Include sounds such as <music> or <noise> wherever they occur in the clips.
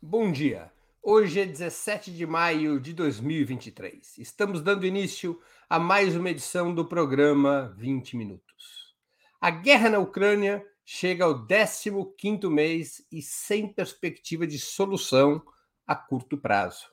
Bom dia. Hoje é 17 de maio de 2023. Estamos dando início a mais uma edição do programa 20 Minutos. A guerra na Ucrânia chega ao 15º mês e sem perspectiva de solução a curto prazo.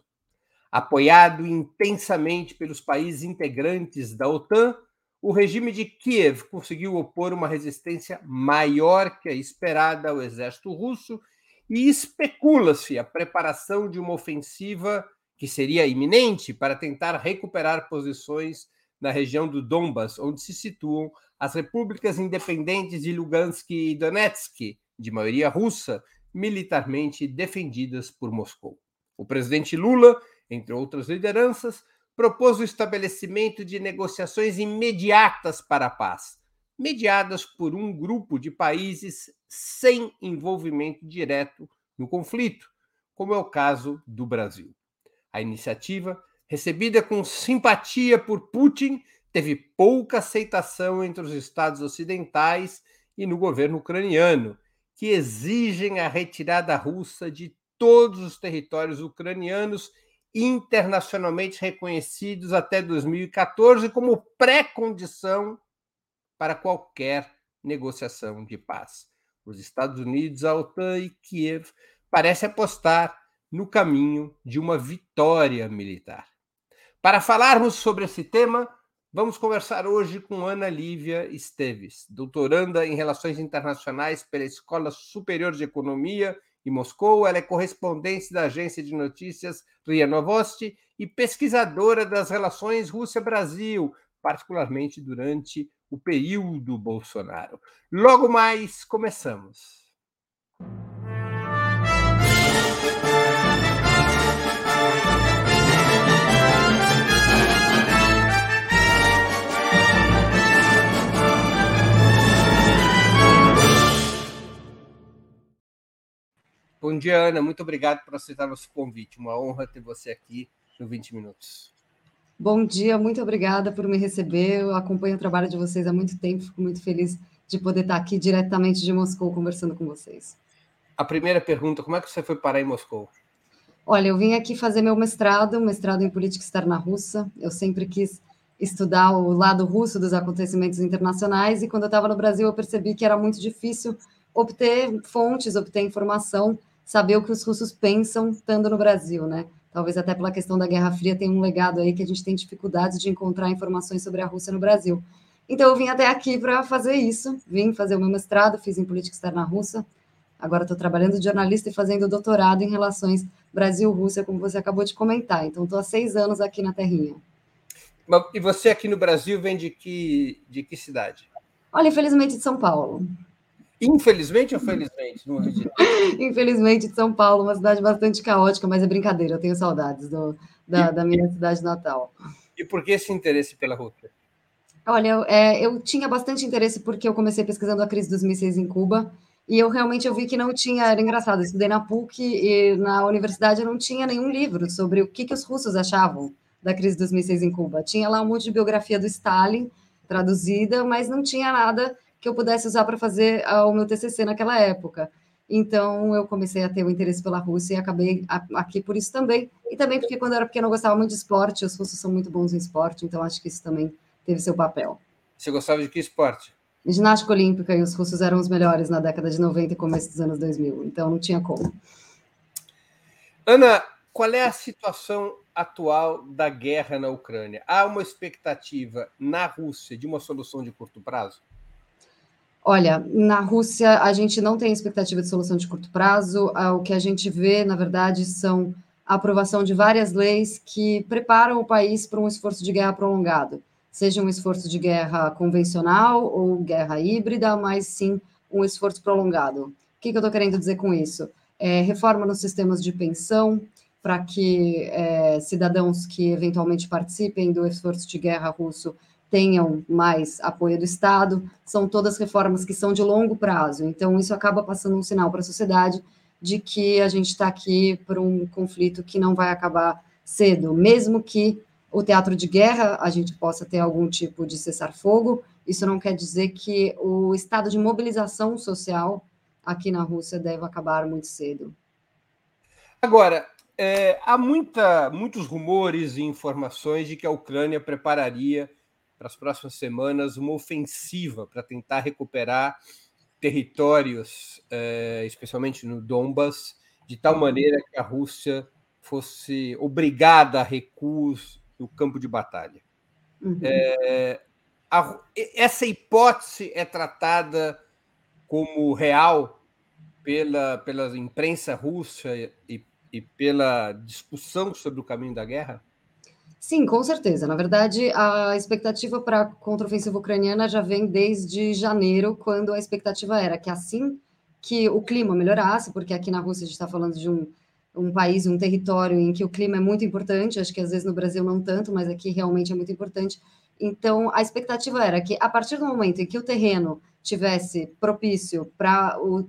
Apoiado intensamente pelos países integrantes da OTAN, o regime de Kiev conseguiu opor uma resistência maior que a esperada ao exército russo e especula-se a preparação de uma ofensiva que seria iminente para tentar recuperar posições na região do Donbas, onde se situam as repúblicas independentes de Lugansk e Donetsk, de maioria russa, militarmente defendidas por Moscou. O presidente Lula, entre outras lideranças, propôs o estabelecimento de negociações imediatas para a paz, mediadas por um grupo de países sem envolvimento direto no conflito, como é o caso do Brasil. A iniciativa, recebida com simpatia por Putin, teve pouca aceitação entre os estados ocidentais e no governo ucraniano, que exigem a retirada russa de todos os territórios ucranianos internacionalmente reconhecidos até 2014 como pré-condição para qualquer negociação de paz. Os Estados Unidos, a OTAN e Kiev parecem apostar no caminho de uma vitória militar. Para falarmos sobre esse tema, vamos conversar hoje com Ana Lívia Esteves, doutoranda em Relações Internacionais pela Escola Superior de Economia em Moscou. Ela é correspondente da agência de notícias RIA Novosti e pesquisadora das relações Rússia-Brasil, particularmente durante o período Bolsonaro. Logo mais, começamos. Bom dia, Ana. Muito obrigado por aceitar nosso convite. Uma honra ter você aqui no 20 Minutos. Bom dia, muito obrigada por me receber. Eu acompanho o trabalho de vocês há muito tempo, fico muito feliz de poder estar aqui diretamente de Moscou conversando com vocês. A primeira pergunta: como é que você foi parar em Moscou? Olha, eu vim aqui fazer meu mestrado, mestrado em política externa russa. Eu sempre quis estudar o lado russo dos acontecimentos internacionais e quando eu estava no Brasil eu percebi que era muito difícil obter fontes, obter informação saber o que os russos pensam estando no Brasil, né? Talvez até pela questão da Guerra Fria tem um legado aí que a gente tem dificuldades de encontrar informações sobre a Rússia no Brasil. Então eu vim até aqui para fazer isso, vim fazer o meu mestrado, fiz em política externa russa. Agora estou trabalhando de jornalista e fazendo doutorado em relações Brasil-Rússia, como você acabou de comentar. Então estou há seis anos aqui na Terrinha. E você aqui no Brasil vem de que, de que cidade? Olha, infelizmente de São Paulo. Infelizmente ou felizmente? Não <laughs> Infelizmente, de São Paulo, uma cidade bastante caótica, mas é brincadeira, eu tenho saudades do, da, da, minha cidade natal. E por que esse interesse pela Rússia? Olha, eu, é, eu tinha bastante interesse porque eu comecei pesquisando a crise dos mísseis em Cuba, e eu realmente eu vi que não tinha, era engraçado, eu estudei na PUC e na universidade eu não tinha nenhum livro sobre o que, que os russos achavam da crise dos mísseis em Cuba. Tinha lá um monte de biografia do Stalin traduzida, mas não tinha nada que eu pudesse usar para fazer ah, o meu TCC naquela época. Então, eu comecei a ter o um interesse pela Rússia e acabei aqui por isso também. E também porque, quando eu era pequena, eu gostava muito de esporte. Os russos são muito bons em esporte, então acho que isso também teve seu papel. Você gostava de que esporte? Ginástica olímpica, e os russos eram os melhores na década de 90 e começo dos anos 2000, então não tinha como. Ana, qual é a situação atual da guerra na Ucrânia? Há uma expectativa na Rússia de uma solução de curto prazo? Olha, na Rússia a gente não tem expectativa de solução de curto prazo. Ah, o que a gente vê, na verdade, são a aprovação de várias leis que preparam o país para um esforço de guerra prolongado, seja um esforço de guerra convencional ou guerra híbrida, mas sim um esforço prolongado. O que, eu estou querendo dizer com isso? É, reforma nos sistemas de pensão, para que é, cidadãos que eventualmente participem do esforço de guerra russo tenham mais apoio do Estado, são todas reformas que são de longo prazo. Então, isso acaba passando um sinal para a sociedade de que a gente está aqui por um conflito que não vai acabar cedo, mesmo que o teatro de guerra a gente possa ter algum tipo de cessar-fogo, isso não quer dizer que o estado de mobilização social aqui na Rússia deve acabar muito cedo. Agora, é, há muita, muitos rumores e informações de que a Ucrânia prepararia para as próximas semanas uma ofensiva para tentar recuperar territórios, é, especialmente no Donbas, de tal maneira que a Rússia fosse obrigada a recuos no campo de batalha. Uhum. É, a, essa hipótese é tratada como real pela, pela imprensa russa e, e pela discussão sobre o caminho da guerra? Sim, com certeza. Na verdade, a expectativa para a contraofensiva ucraniana já vem desde janeiro, quando a expectativa era que assim que o clima melhorasse, porque aqui na Rússia a gente está falando de um, um país, um território em que o clima é muito importante, acho que às vezes no Brasil não tanto, mas aqui realmente é muito importante. Então, a expectativa era que a partir do momento em que o terreno tivesse propício para o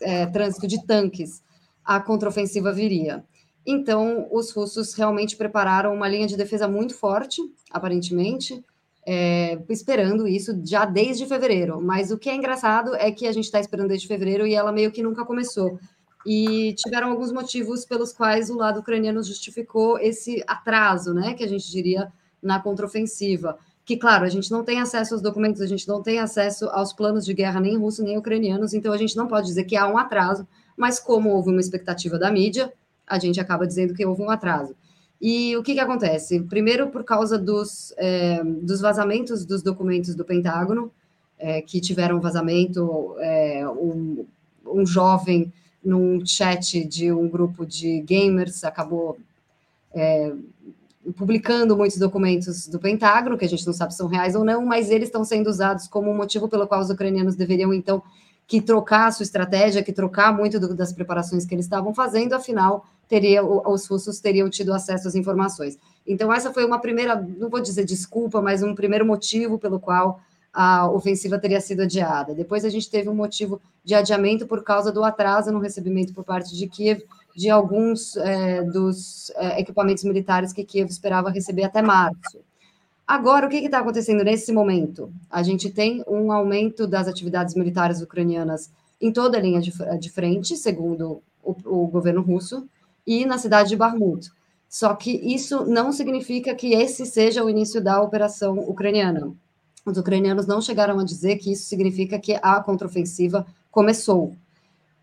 é, trânsito de tanques, a contraofensiva viria. Então, os russos realmente prepararam uma linha de defesa muito forte, aparentemente, é, esperando isso já desde fevereiro. Mas o que é engraçado é que a gente está esperando desde fevereiro e ela meio que nunca começou. E tiveram alguns motivos pelos quais o lado ucraniano justificou esse atraso, né, que a gente diria na contraofensiva. Que, claro, a gente não tem acesso aos documentos, a gente não tem acesso aos planos de guerra, nem russos, nem ucranianos, então a gente não pode dizer que há um atraso, mas como houve uma expectativa da mídia, a gente acaba dizendo que houve um atraso. E o que, que acontece? Primeiro, por causa dos, é, dos vazamentos dos documentos do Pentágono, é, que tiveram vazamento, é, um, um jovem num chat de um grupo de gamers acabou é, publicando muitos documentos do Pentágono, que a gente não sabe se são reais ou não, mas eles estão sendo usados como motivo pelo qual os ucranianos deveriam, então, que trocar a sua estratégia, que trocar muito do, das preparações que eles estavam fazendo, afinal, teria, os russos teriam tido acesso às informações. Então, essa foi uma primeira, não vou dizer desculpa, mas um primeiro motivo pelo qual a ofensiva teria sido adiada. Depois a gente teve um motivo de adiamento por causa do atraso no recebimento por parte de Kiev de alguns é, dos é, equipamentos militares que Kiev esperava receber até março. Agora, o que está acontecendo nesse momento? A gente tem um aumento das atividades militares ucranianas em toda a linha de, de frente, segundo o, o governo russo, e na cidade de Barmut. Só que isso não significa que esse seja o início da operação ucraniana. Os ucranianos não chegaram a dizer que isso significa que a contraofensiva começou. O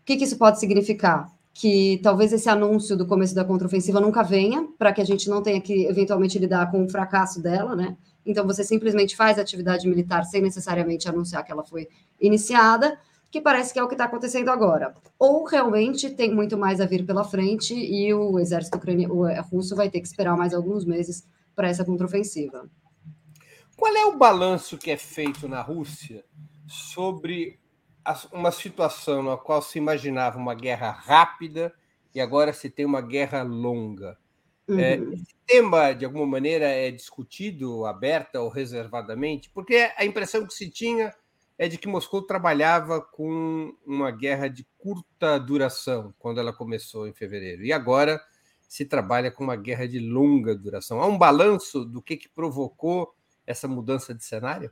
que, que isso pode significar? Que talvez esse anúncio do começo da contraofensiva nunca venha, para que a gente não tenha que eventualmente lidar com o fracasso dela, né? Então você simplesmente faz atividade militar sem necessariamente anunciar que ela foi iniciada, que parece que é o que está acontecendo agora. Ou realmente tem muito mais a vir pela frente e o exército ucraniano, é, russo vai ter que esperar mais alguns meses para essa contraofensiva. Qual é o balanço que é feito na Rússia sobre uma situação na qual se imaginava uma guerra rápida e agora se tem uma guerra longa? É, uhum. É, esse tema, de alguma maneira, é discutido aberta ou reservadamente? Porque a impressão que se tinha é de que Moscou trabalhava com uma guerra de curta duração quando ela começou em fevereiro. E agora se trabalha com uma guerra de longa duração. Há um balanço do que, que provocou essa mudança de cenário?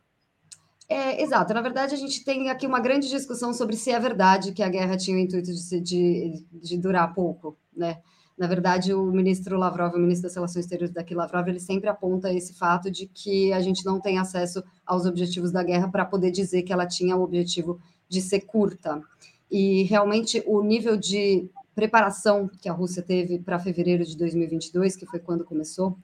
É, exato. Na verdade, a gente tem aqui uma grande discussão sobre se é verdade que a guerra tinha o intuito de, de, de durar pouco, né? Na verdade, o ministro Lavrov, o ministro das Relações Exteriores daqui, Lavrov, ele sempre aponta esse fato de que a gente não tem acesso aos objetivos da guerra para poder dizer que ela tinha o objetivo de ser curta. E realmente o nível de preparação que a Rússia teve para fevereiro de 2022, que foi quando começou,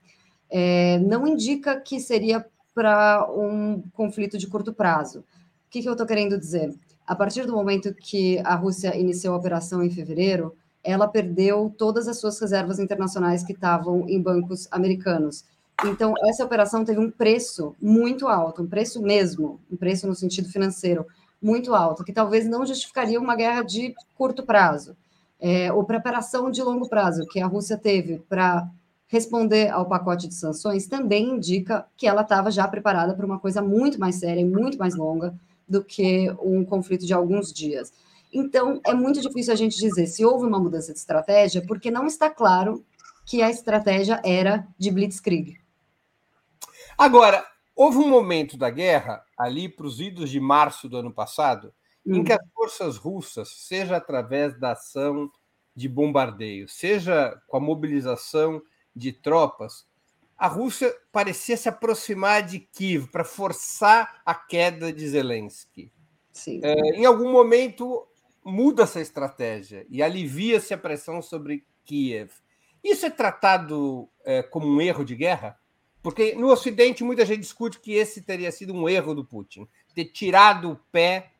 é, não indica que seria para um conflito de curto prazo. O que, que eu estou querendo dizer? A partir do momento que a Rússia iniciou a operação em fevereiro, ela perdeu todas as suas reservas internacionais que estavam em bancos americanos. Então, essa operação teve um preço muito alto, um preço mesmo, um preço no sentido financeiro muito alto, que talvez não justificaria uma guerra de curto prazo. É, ou preparação de longo prazo que a Rússia teve para responder ao pacote de sanções também indica que ela estava já preparada para uma coisa muito mais séria e muito mais longa do que um conflito de alguns dias. Então, é muito difícil a gente dizer se houve uma mudança de estratégia, porque não está claro que a estratégia era de blitzkrieg. Agora, houve um momento da guerra, ali para os idos de março do ano passado, hum. em que as forças russas, seja através da ação de bombardeio, seja com a mobilização de tropas, a Rússia parecia se aproximar de Kiev para forçar a queda de Zelensky. É, em algum momento muda essa estratégia e alivia-se a pressão sobre Kiev. Isso é tratado é, como um erro de guerra? Porque no Ocidente muita gente discute que esse teria sido um erro do Putin, ter tirado o pé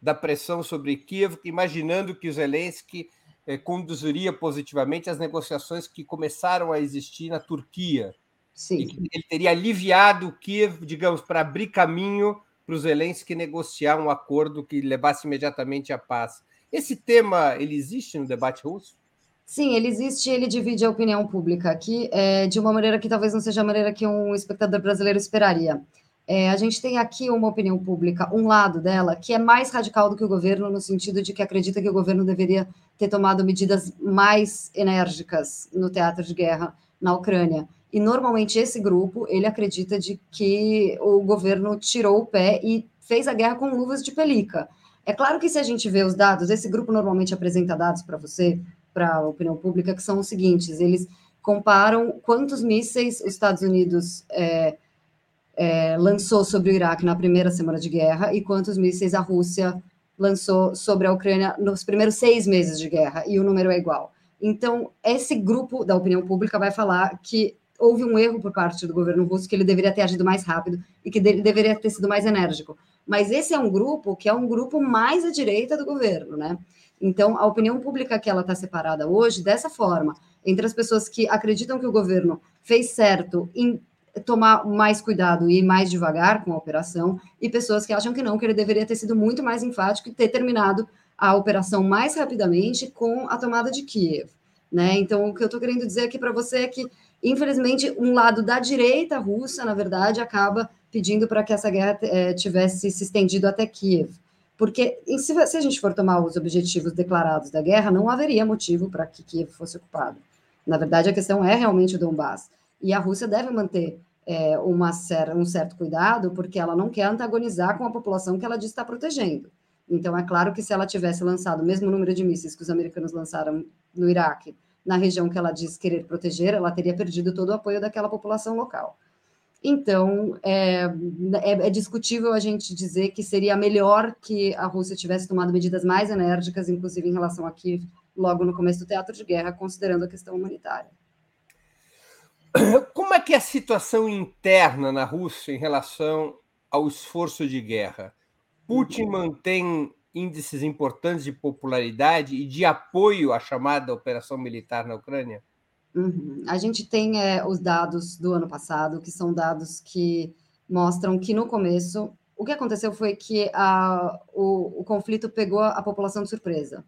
da pressão sobre Kiev, imaginando que o Zelensky eh, conduziria positivamente as negociações que começaram a existir na Turquia. Sim. E ele teria aliviado Kiev, digamos, para abrir caminho para o Zelensky negociar um acordo que levasse imediatamente à paz. Esse tema ele existe no debate russo? Sim, ele existe, ele divide a opinião pública aqui é, de uma maneira que talvez não seja a maneira que um espectador brasileiro esperaria. É, a gente tem aqui uma opinião pública, um lado dela, que é mais radical do que o governo, no sentido de que acredita que o governo deveria ter tomado medidas mais enérgicas no teatro de guerra na Ucrânia. E normalmente esse grupo, ele acredita de que o governo tirou o pé e fez a guerra com luvas de pelica. É claro que se a gente vê os dados, esse grupo normalmente apresenta dados para você, para a opinião pública, que são os seguintes: eles comparam quantos mísseis os Estados Unidos é, é, lançou sobre o Iraque na primeira semana de guerra e quantos mísseis a Rússia lançou sobre a Ucrânia nos primeiros seis meses de guerra, e o número é igual. Então, esse grupo da opinião pública vai falar que houve um erro por parte do governo russo, que ele deveria ter agido mais rápido e que ele deveria ter sido mais enérgico. Mas esse é um grupo que é um grupo mais à direita do governo, né? Então, a opinião pública que ela está separada hoje, dessa forma, entre as pessoas que acreditam que o governo fez certo em tomar mais cuidado e ir mais devagar com a operação, e pessoas que acham que não, que ele deveria ter sido muito mais enfático e ter terminado a operação mais rapidamente com a tomada de Kiev. Né? Então, o que eu estou querendo dizer aqui para você é que, infelizmente, um lado da direita russa, na verdade, acaba pedindo para que essa guerra é, tivesse se estendido até Kiev. Porque se, se a gente for tomar os objetivos declarados da guerra, não haveria motivo para que Kiev fosse ocupado. Na verdade, a questão é realmente o Donbass. E a Rússia deve manter é, uma um certo cuidado, porque ela não quer antagonizar com a população que ela diz estar protegendo. Então, é claro que se ela tivesse lançado o mesmo número de mísseis que os americanos lançaram no Iraque, na região que ela diz querer proteger, ela teria perdido todo o apoio daquela população local. Então, é, é, é, discutível a gente dizer que seria melhor que a Rússia tivesse tomado medidas mais enérgicas, inclusive em relação a Kiev, logo no começo do teatro de guerra, considerando a questão humanitária. Como é que é a situação interna na Rússia em relação ao esforço de guerra? Putin mantém índices importantes de popularidade e de apoio à chamada operação militar na Ucrânia? Uhum. A gente tem é, os dados do ano passado, que são dados que mostram que no começo o que aconteceu foi que a, o, o conflito pegou a população de surpresa.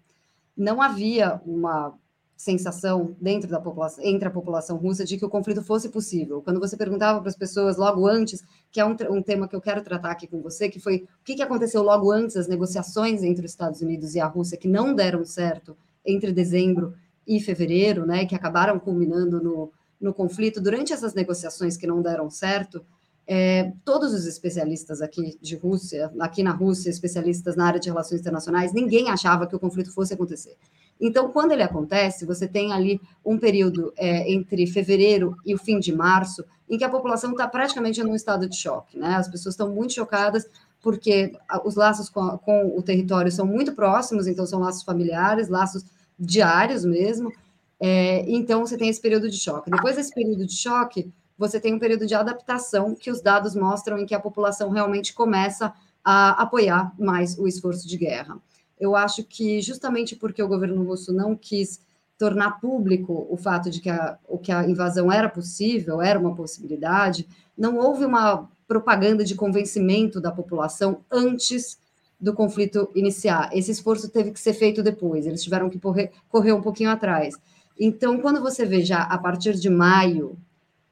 Não havia uma sensação dentro da população, entre a população russa de que o conflito fosse possível. Quando você perguntava para as pessoas logo antes, que é um, um, tema que eu quero tratar aqui com você, que foi o que, que aconteceu logo antes das negociações entre os Estados Unidos e a Rússia, que não deram certo entre dezembro e fevereiro, né, que acabaram culminando no, no conflito, durante essas negociações que não deram certo, é, todos os especialistas aqui de Rússia, aqui na Rússia, especialistas na área de relações internacionais, ninguém achava que o conflito fosse acontecer. Então, quando ele acontece, você tem ali um período é, entre fevereiro e o fim de março, em que a população está praticamente num estado de choque, né? As pessoas estão muito chocadas porque os laços com, a, com o território são muito próximos, então são laços familiares, laços diários mesmo. É, então, você tem esse período de choque. Depois desse período de choque, você tem um período de adaptação que os dados mostram em que a população realmente começa a apoiar mais o esforço de guerra. Eu acho que justamente porque o governo russo não quis tornar público o fato de que a, o que a invasão era possível, era uma possibilidade, não houve uma propaganda de convencimento da população antes do conflito iniciar. Esse esforço teve que ser feito depois, eles tiveram que correr, correr um pouquinho atrás. Então, quando você vê já a partir de maio,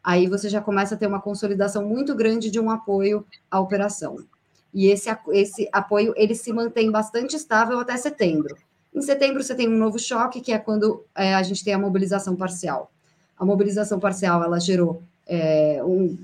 aí você já começa a ter uma consolidação muito grande de um apoio à operação. E esse, esse apoio ele se mantém bastante estável até setembro. Em setembro você tem um novo choque, que é quando é, a gente tem a mobilização parcial. A mobilização parcial ela gerou é, um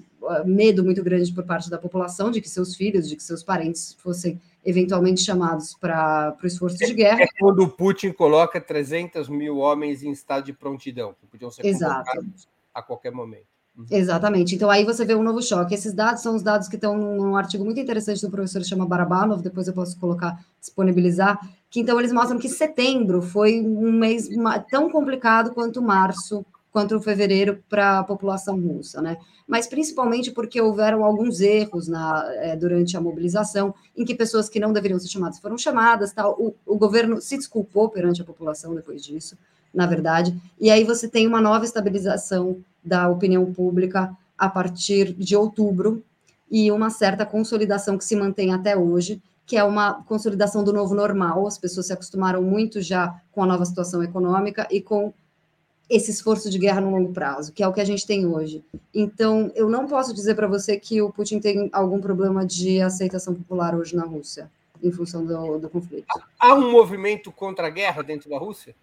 medo muito grande por parte da população de que seus filhos, de que seus parentes fossem eventualmente chamados para o esforço de guerra. É quando o Putin coloca 300 mil homens em estado de prontidão, que podiam ser Exato. a qualquer momento. Uhum. Exatamente. Então aí você vê um novo choque. Esses dados são os dados que estão num artigo muito interessante do professor chama Barabanov, depois eu posso colocar, disponibilizar, que então eles mostram que setembro foi um mês tão complicado quanto março, quanto fevereiro para a população russa, né? Mas principalmente porque houveram alguns erros na, é, durante a mobilização, em que pessoas que não deveriam ser chamadas foram chamadas, tal. O, o governo se desculpou perante a população depois disso, na verdade, e aí você tem uma nova estabilização da opinião pública a partir de outubro e uma certa consolidação que se mantém até hoje, que é uma consolidação do novo normal. As pessoas se acostumaram muito já com a nova situação econômica e com esse esforço de guerra no longo prazo, que é o que a gente tem hoje. Então, eu não posso dizer para você que o Putin tem algum problema de aceitação popular hoje na Rússia, em função do, do conflito. Há um movimento contra a guerra dentro da Rússia?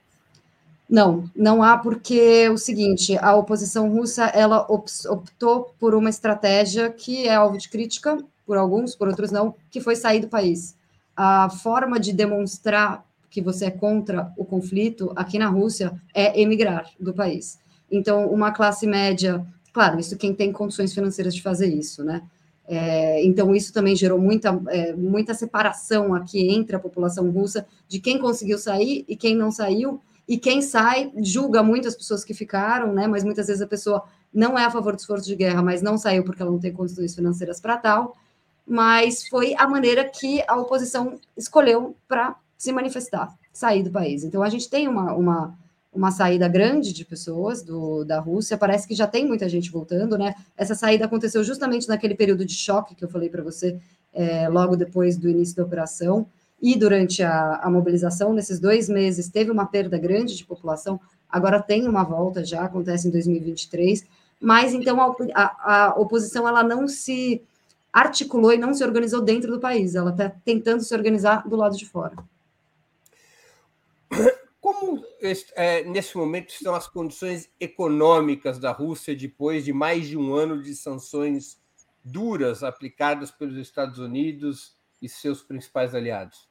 Não, não há, porque é o seguinte, a oposição russa ela optou por uma estratégia que é alvo de crítica por alguns, por outros não, que foi sair do país. A forma de demonstrar que você é contra o conflito aqui na Rússia é emigrar do país. Então, uma classe média, claro, isso quem tem condições financeiras de fazer isso, né? É, então, isso também gerou muita, é, muita separação aqui entre a população russa de quem conseguiu sair e quem não saiu, e quem sai julga muito as pessoas que ficaram, né? Mas muitas vezes a pessoa não é a favor do esforço de guerra, mas não saiu porque ela não tem condições financeiras para tal. Mas foi a maneira que a oposição escolheu para se manifestar, sair do país. Então a gente tem uma, uma, uma saída grande de pessoas do, da Rússia, parece que já tem muita gente voltando, né? Essa saída aconteceu justamente naquele período de choque que eu falei para você é, logo depois do início da operação e durante a, a, mobilização, nesses dois meses, teve uma perda grande de população, agora tem uma volta, já acontece em 2023, mas então a, a, oposição ela não se articulou e não se organizou dentro do país, ela está tentando se organizar do lado de fora. Como é, nesse momento estão as condições econômicas da Rússia depois de mais de um ano de sanções duras aplicadas pelos Estados Unidos e seus principais aliados?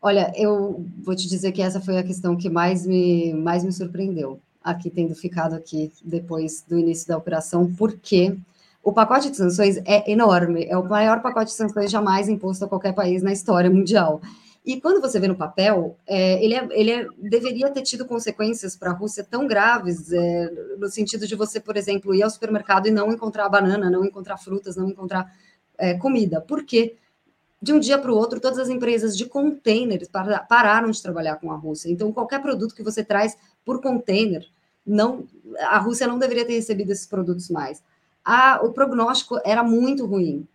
Olha, eu vou te dizer que essa foi a questão que mais me, mais me surpreendeu, aqui tendo ficado aqui depois do início da operação, porque o pacote de sanções é enorme, é o maior pacote de sanções jamais imposto a qualquer país na história mundial. E quando você vê no papel, é, ele, é, ele é, deveria ter tido consequências para a Rússia tão graves, é, no sentido de você, por exemplo, ir ao supermercado e não encontrar banana, não encontrar frutas, não encontrar é, comida. Por quê? De um dia para o outro, todas as empresas de containers pararam de trabalhar com a Rússia. Então, qualquer produto que você traz por container, não, a Rússia não deveria ter recebido esses produtos mais. A, o prognóstico era muito ruim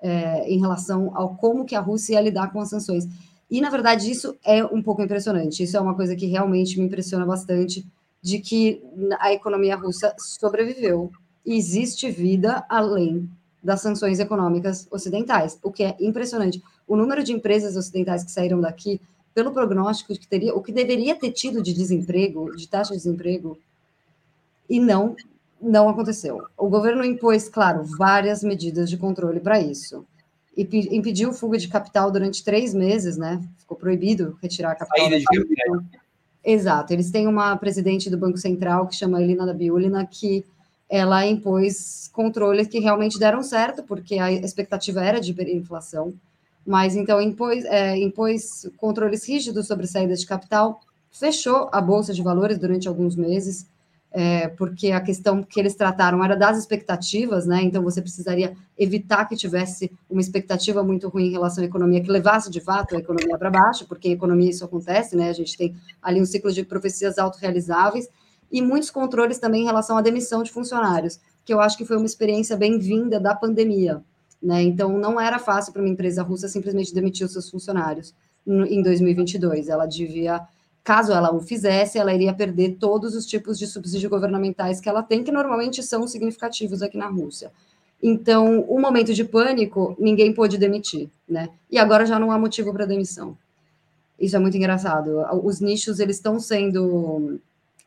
é, em relação ao como que a Rússia ia lidar com as sanções. E, na verdade, isso é um pouco impressionante. Isso é uma coisa que realmente me impressiona bastante, de que a economia russa sobreviveu. Existe vida além das sanções econômicas ocidentais, o que é impressionante. O número de empresas ocidentais que saíram daqui, pelo prognóstico que teria, o que deveria ter tido de desemprego, de taxa de desemprego, e não, não aconteceu. O governo impôs, claro, várias medidas de controle para isso. E impediu fuga de capital durante três meses, né? Ficou proibido retirar capital. Saída de capital. Exato. Eles têm uma presidente do Banco Central que chama Elina da Biulina, que ela impôs controles que realmente deram certo, porque a expectativa era de hiperinflação, mas então impôs, é, impôs controles rígidos sobre saída de capital, fechou a Bolsa de Valores durante alguns meses, é, porque a questão que eles trataram era das expectativas, né? Então você precisaria evitar que tivesse uma expectativa muito ruim em relação à economia, que levasse de fato a economia para baixo, porque em economia isso acontece, né? A gente tem ali um ciclo de profecias autorrealizáveis, e muitos controles também em relação à demissão de funcionários, que eu acho que foi uma experiência bem-vinda da pandemia. Né? Então, não era fácil para uma empresa russa simplesmente demitir os seus funcionários em 2022. Ela devia, caso ela o fizesse, ela iria perder todos os tipos de subsídios governamentais que ela tem, que normalmente são significativos aqui na Rússia. Então, o momento de pânico, ninguém pôde demitir, né? E agora já não há motivo para demissão. Isso é muito engraçado. Os nichos, eles estão sendo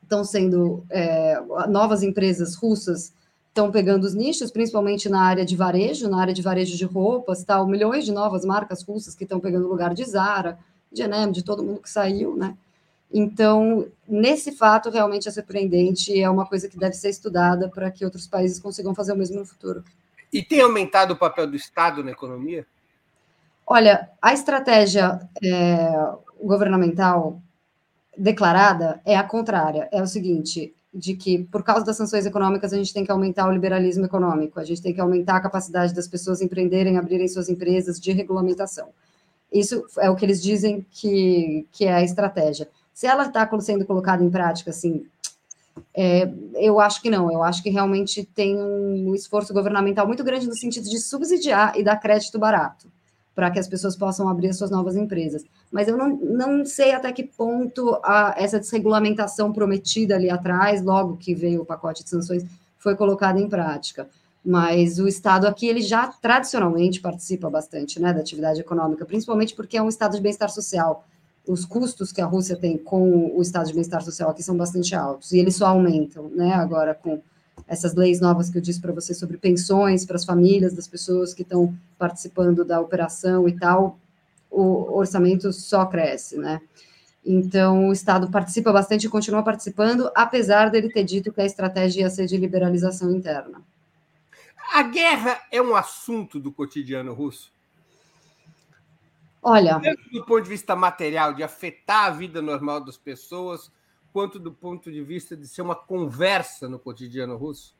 estão sendo é, novas empresas russas estão pegando os nichos, principalmente na área de varejo, na área de varejo de roupas, tal, milhões de novas marcas russas que estão pegando o lugar de Zara, de Enem, de todo mundo que saiu, né? Então, nesse fato, realmente é surpreendente e é uma coisa que deve ser estudada para que outros países consigam fazer o mesmo no futuro. E tem aumentado o papel do Estado na economia? Olha, a estratégia é, governamental declarada é a contrária. É o seguinte: de que, por causa das sanções econômicas, a gente tem que aumentar o liberalismo econômico, a gente tem que aumentar a capacidade das pessoas empreenderem, abrirem suas empresas de regulamentação. Isso é o que eles dizem que, que é a estratégia. Se ela está sendo colocada em prática, assim, é, eu acho que não. Eu acho que realmente tem um esforço governamental muito grande no sentido de subsidiar e dar crédito barato para que as pessoas possam abrir as suas novas empresas. Mas eu não, não sei até que ponto a, essa desregulamentação prometida ali atrás, logo que veio o pacote de sanções, foi colocada em prática. Mas o Estado aqui, ele já tradicionalmente participa bastante né, da atividade econômica, principalmente porque é um Estado de bem-estar social os custos que a Rússia tem com o estado de bem-estar social aqui são bastante altos, e eles só aumentam, né, agora com essas leis novas que eu disse para você sobre pensões para as famílias das pessoas que estão participando da operação e tal, o orçamento só cresce, né? Então, o Estado participa bastante e continua participando, apesar dele ter dito que a estratégia ia ser de liberalização interna. A guerra é um assunto do cotidiano russo? Olha. Tanto do ponto de vista material, de afetar a vida normal das pessoas, quanto do ponto de vista de ser uma conversa no cotidiano russo?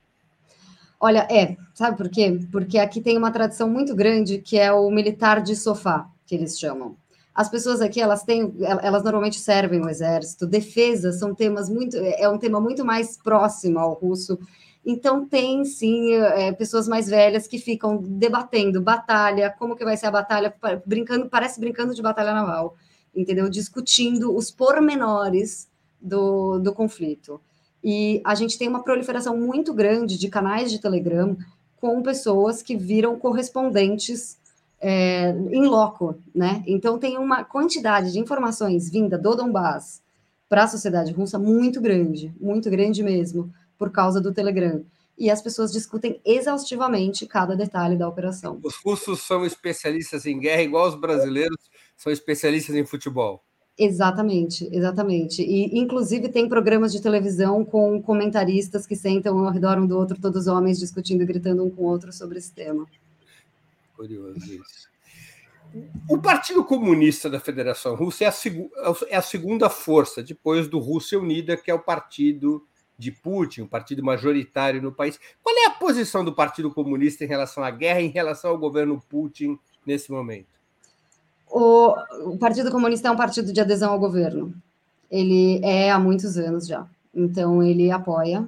Olha, é, sabe por quê? Porque aqui tem uma tradição muito grande que é o militar de sofá, que eles chamam. As pessoas aqui, elas têm, elas normalmente servem o exército, defesa são temas muito, é um tema muito mais próximo ao russo então, tem sim é, pessoas mais velhas que ficam debatendo batalha, como que vai ser a batalha, brincando, parece brincando de batalha naval, entendeu? Discutindo os pormenores do, do conflito. E a gente tem uma proliferação muito grande de canais de Telegram com pessoas que viram correspondentes é, em loco, né? Então tem uma quantidade de informações vinda do Donbass para a sociedade russa muito grande, muito grande mesmo por causa do Telegram. E as pessoas discutem exaustivamente cada detalhe da operação. Os russos são especialistas em guerra, igual os brasileiros são especialistas em futebol. Exatamente, exatamente. E, inclusive, tem programas de televisão com comentaristas que sentam ao redor um do outro, todos homens, discutindo e gritando um com o outro sobre esse tema. Curioso isso. O Partido Comunista da Federação Russa é a, é a segunda força, depois do Rússia Unida, que é o partido de Putin, um partido majoritário no país. Qual é a posição do Partido Comunista em relação à guerra, em relação ao governo Putin nesse momento? O, o Partido Comunista é um partido de adesão ao governo. Ele é há muitos anos já. Então, ele apoia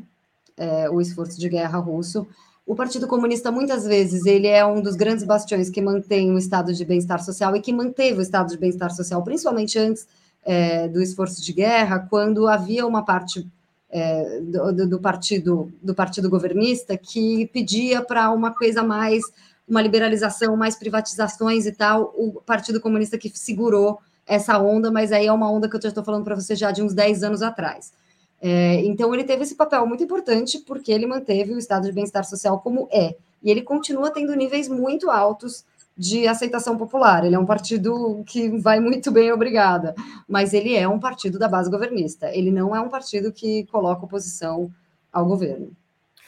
é, o esforço de guerra russo. O Partido Comunista, muitas vezes, ele é um dos grandes bastiões que mantém o estado de bem-estar social e que manteve o estado de bem-estar social, principalmente antes é, do esforço de guerra, quando havia uma parte é, do, do, partido do partido governista que pedia para uma coisa mais uma liberalização, mais privatizações e tal. O Partido Comunista que segurou essa onda, mas aí é uma onda que eu já estou falando para você já de uns 10 anos atrás. É, então ele teve esse papel muito importante porque ele manteve o estado de bem-estar social como é. E ele continua tendo níveis muito altos de aceitação popular. Ele é um partido que vai muito bem, obrigada, mas ele é um partido da base governista. Ele não é um partido que coloca oposição ao governo.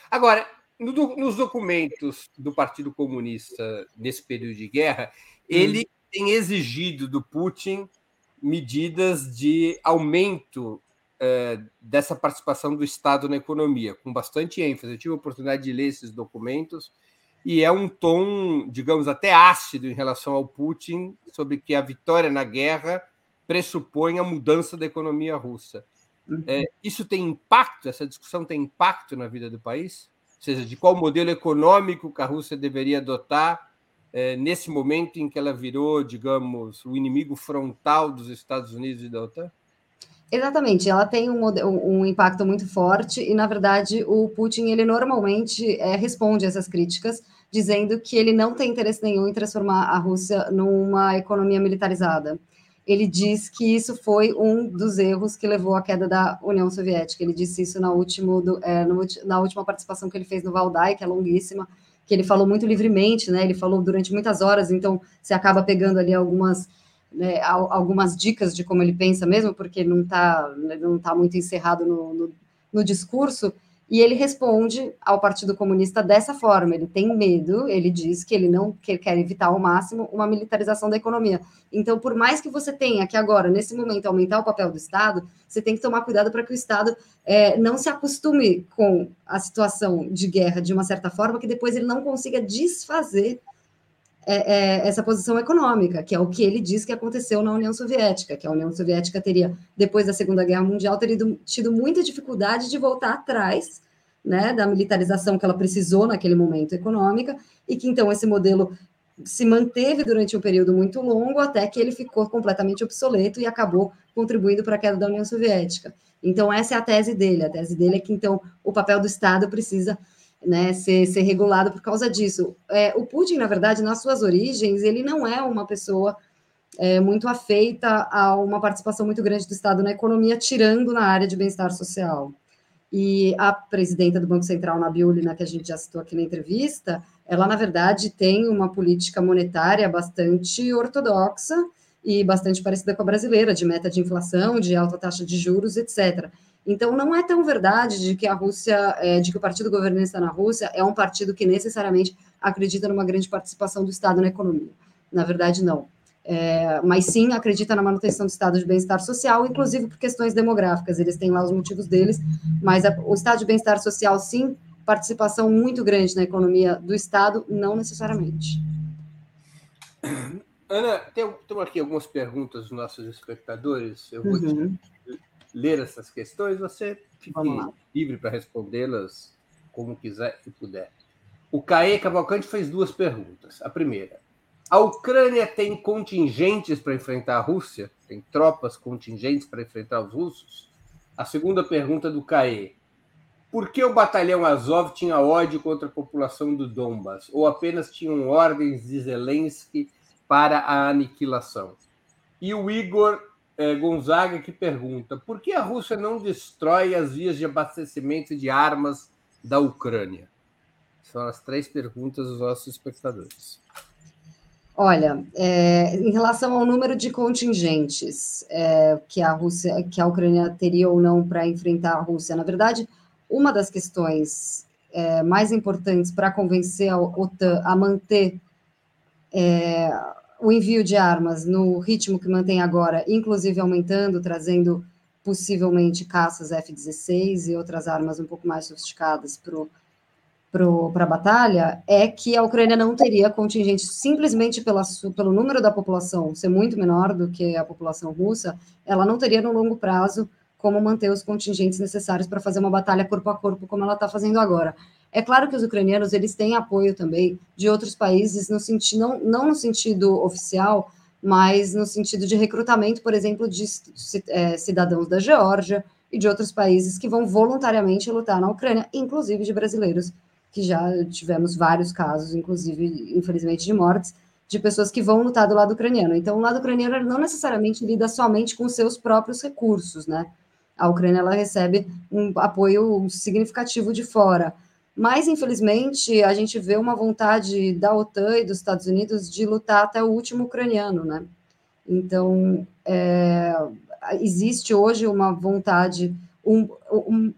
Agora, no, nos documentos do Partido Comunista nesse período de guerra, hum. ele tem exigido do Putin medidas de aumento eh, dessa participação do Estado na economia, com bastante ênfase. Eu tive a oportunidade de ler esses documentos e é um tom, digamos, até ácido em relação ao Putin, sobre que a vitória na guerra pressupõe a mudança da economia russa. Uhum. É, isso tem impacto, essa discussão tem impacto na vida do país? Seja, de qual modelo econômico que a Rússia deveria adotar é, nesse momento em que ela virou, digamos, o inimigo frontal dos Estados Unidos e da OTAN? Exatamente, ela tem um, um, impacto muito forte e, na verdade, o Putin, ele normalmente é, responde essas críticas, dizendo que ele não tem interesse nenhum em transformar a Rússia numa economia militarizada. Ele diz que isso foi um dos erros que levou à queda da União Soviética. Ele disse isso na, último do, é, no, na última participação que ele fez no Valdai, que é longuíssima, que ele falou muito livremente, né? Ele falou durante muitas horas, então você acaba pegando ali algumas né, algumas dicas de como ele pensa mesmo, porque não está não tá muito encerrado no, no, no discurso, e ele responde ao Partido Comunista dessa forma: ele tem medo, ele diz que ele não que quer evitar ao máximo uma militarização da economia. Então, por mais que você tenha que agora, nesse momento, aumentar o papel do Estado, você tem que tomar cuidado para que o Estado é, não se acostume com a situação de guerra de uma certa forma, que depois ele não consiga desfazer é, é, essa posição econômica, que é o que ele diz que aconteceu na União Soviética, que a União Soviética teria, depois da Segunda Guerra Mundial, teria tido muita dificuldade de voltar atrás né, da militarização que ela precisou naquele momento econômica, e que então esse modelo se manteve durante um período muito longo até que ele ficou completamente obsoleto e acabou contribuindo para a queda da União Soviética. Então, essa é a tese dele. A tese dele é que, então, o papel do Estado precisa né, ser, ser regulado por causa disso. É, o Putin, na verdade, nas suas origens, ele não é uma pessoa é, muito afeita a uma participação muito grande do Estado na economia, tirando na área de bem-estar social. E a presidenta do Banco Central, Nabiulina, que a gente já citou aqui na entrevista, ela, na verdade, tem uma política monetária bastante ortodoxa e bastante parecida com a brasileira, de meta de inflação, de alta taxa de juros, etc. Então, não é tão verdade de que a Rússia, é, de que o partido governista na Rússia é um partido que necessariamente acredita numa grande participação do Estado na economia. Na verdade, não. É, mas sim acredita na manutenção do estado de bem-estar social, inclusive por questões demográficas. Eles têm lá os motivos deles, mas a, o estado de bem-estar social, sim, participação muito grande na economia do Estado, não necessariamente. Ana, tem, tem aqui algumas perguntas dos nossos espectadores. Eu vou uhum. te ler essas questões, você fique livre para respondê-las como quiser e puder. O Caê Cavalcante fez duas perguntas. A primeira: a Ucrânia tem contingentes para enfrentar a Rússia? Tem tropas contingentes para enfrentar os russos? A segunda pergunta do Caê: por que o batalhão Azov tinha ódio contra a população do Donbas? Ou apenas tinham ordens de Zelensky para a aniquilação? E o Igor é, Gonzaga que pergunta: por que a Rússia não destrói as vias de abastecimento de armas da Ucrânia? São as três perguntas dos nossos espectadores. Olha, é, em relação ao número de contingentes é, que a Rússia, que a Ucrânia teria ou não para enfrentar a Rússia, na verdade, uma das questões é, mais importantes para convencer a OTAN a manter é, o envio de armas no ritmo que mantém agora, inclusive aumentando, trazendo possivelmente caças F-16 e outras armas um pouco mais sofisticadas para a batalha, é que a Ucrânia não teria contingente simplesmente pela, pelo número da população ser muito menor do que a população russa, ela não teria no longo prazo como manter os contingentes necessários para fazer uma batalha corpo a corpo como ela está fazendo agora. É claro que os ucranianos eles têm apoio também de outros países, no sentido, não, não no sentido oficial, mas no sentido de recrutamento, por exemplo, de é, cidadãos da Geórgia e de outros países que vão voluntariamente lutar na Ucrânia, inclusive de brasileiros, que já tivemos vários casos, inclusive, infelizmente, de mortes, de pessoas que vão lutar do lado ucraniano. Então, o lado ucraniano não necessariamente lida somente com seus próprios recursos, né? A Ucrânia ela recebe um apoio significativo de fora. Mas, infelizmente, a gente vê uma vontade da OTAN e dos Estados Unidos de lutar até o último ucraniano, né? Então, é, existe hoje uma vontade, um, um,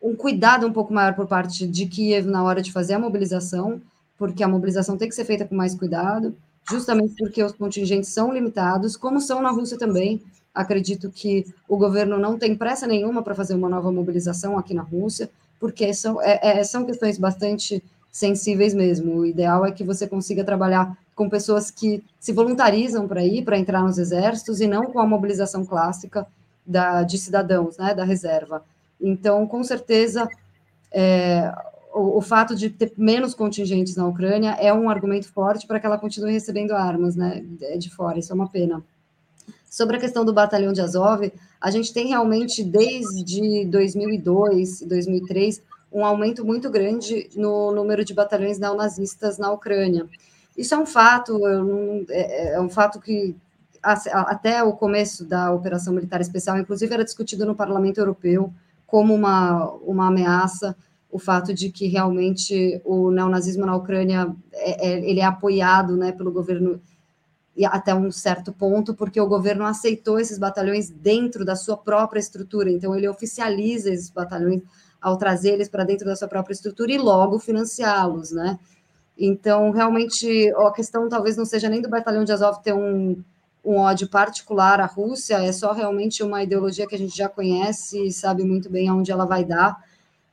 um cuidado um pouco maior por parte de Kiev na hora de fazer a mobilização, porque a mobilização tem que ser feita com mais cuidado, justamente porque os contingentes são limitados, como são na Rússia também. Acredito que o governo não tem pressa nenhuma para fazer uma nova mobilização aqui na Rússia, porque são, é, é, são questões bastante sensíveis mesmo. O ideal é que você consiga trabalhar com pessoas que se voluntarizam para ir, para entrar nos exércitos, e não com a mobilização clássica da, de cidadãos, né, da reserva. Então, com certeza, é, o, o, fato de ter menos contingentes na Ucrânia é um argumento forte para que ela continue recebendo armas né, de fora, isso é uma pena. Sobre a questão do batalhão de Azov, a gente tem realmente, desde 2002, 2003, um aumento muito grande no número de batalhões neonazistas na Ucrânia. Isso é um fato, é, é um fato que até o começo da operação militar especial, inclusive era discutido no Parlamento Europeu como uma, uma ameaça o fato de que realmente o neonazismo na Ucrânia é, é, ele é apoiado né, pelo governo até um certo ponto, porque o governo aceitou esses batalhões dentro da sua própria estrutura, então ele oficializa esses batalhões ao trazer eles para dentro da sua própria estrutura e logo financiá-los, né? Então, realmente, a questão talvez não seja nem do batalhão de Azov ter um, um ódio particular à Rússia, é só realmente uma ideologia que a gente já conhece e sabe muito bem aonde ela vai dar.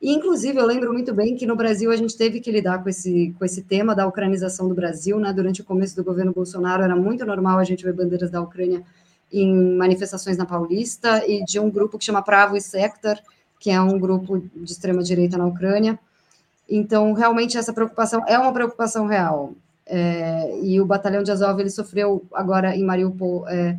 E, inclusive, eu lembro muito bem que no Brasil a gente teve que lidar com esse, com esse tema da ucranização do Brasil, né? Durante o começo do governo Bolsonaro, era muito normal a gente ver bandeiras da Ucrânia em manifestações na Paulista e de um grupo que chama Pravo e Sector, que é um grupo de extrema direita na Ucrânia. Então, realmente, essa preocupação é uma preocupação real. É, e o batalhão de Azov ele sofreu agora em Mariupol é,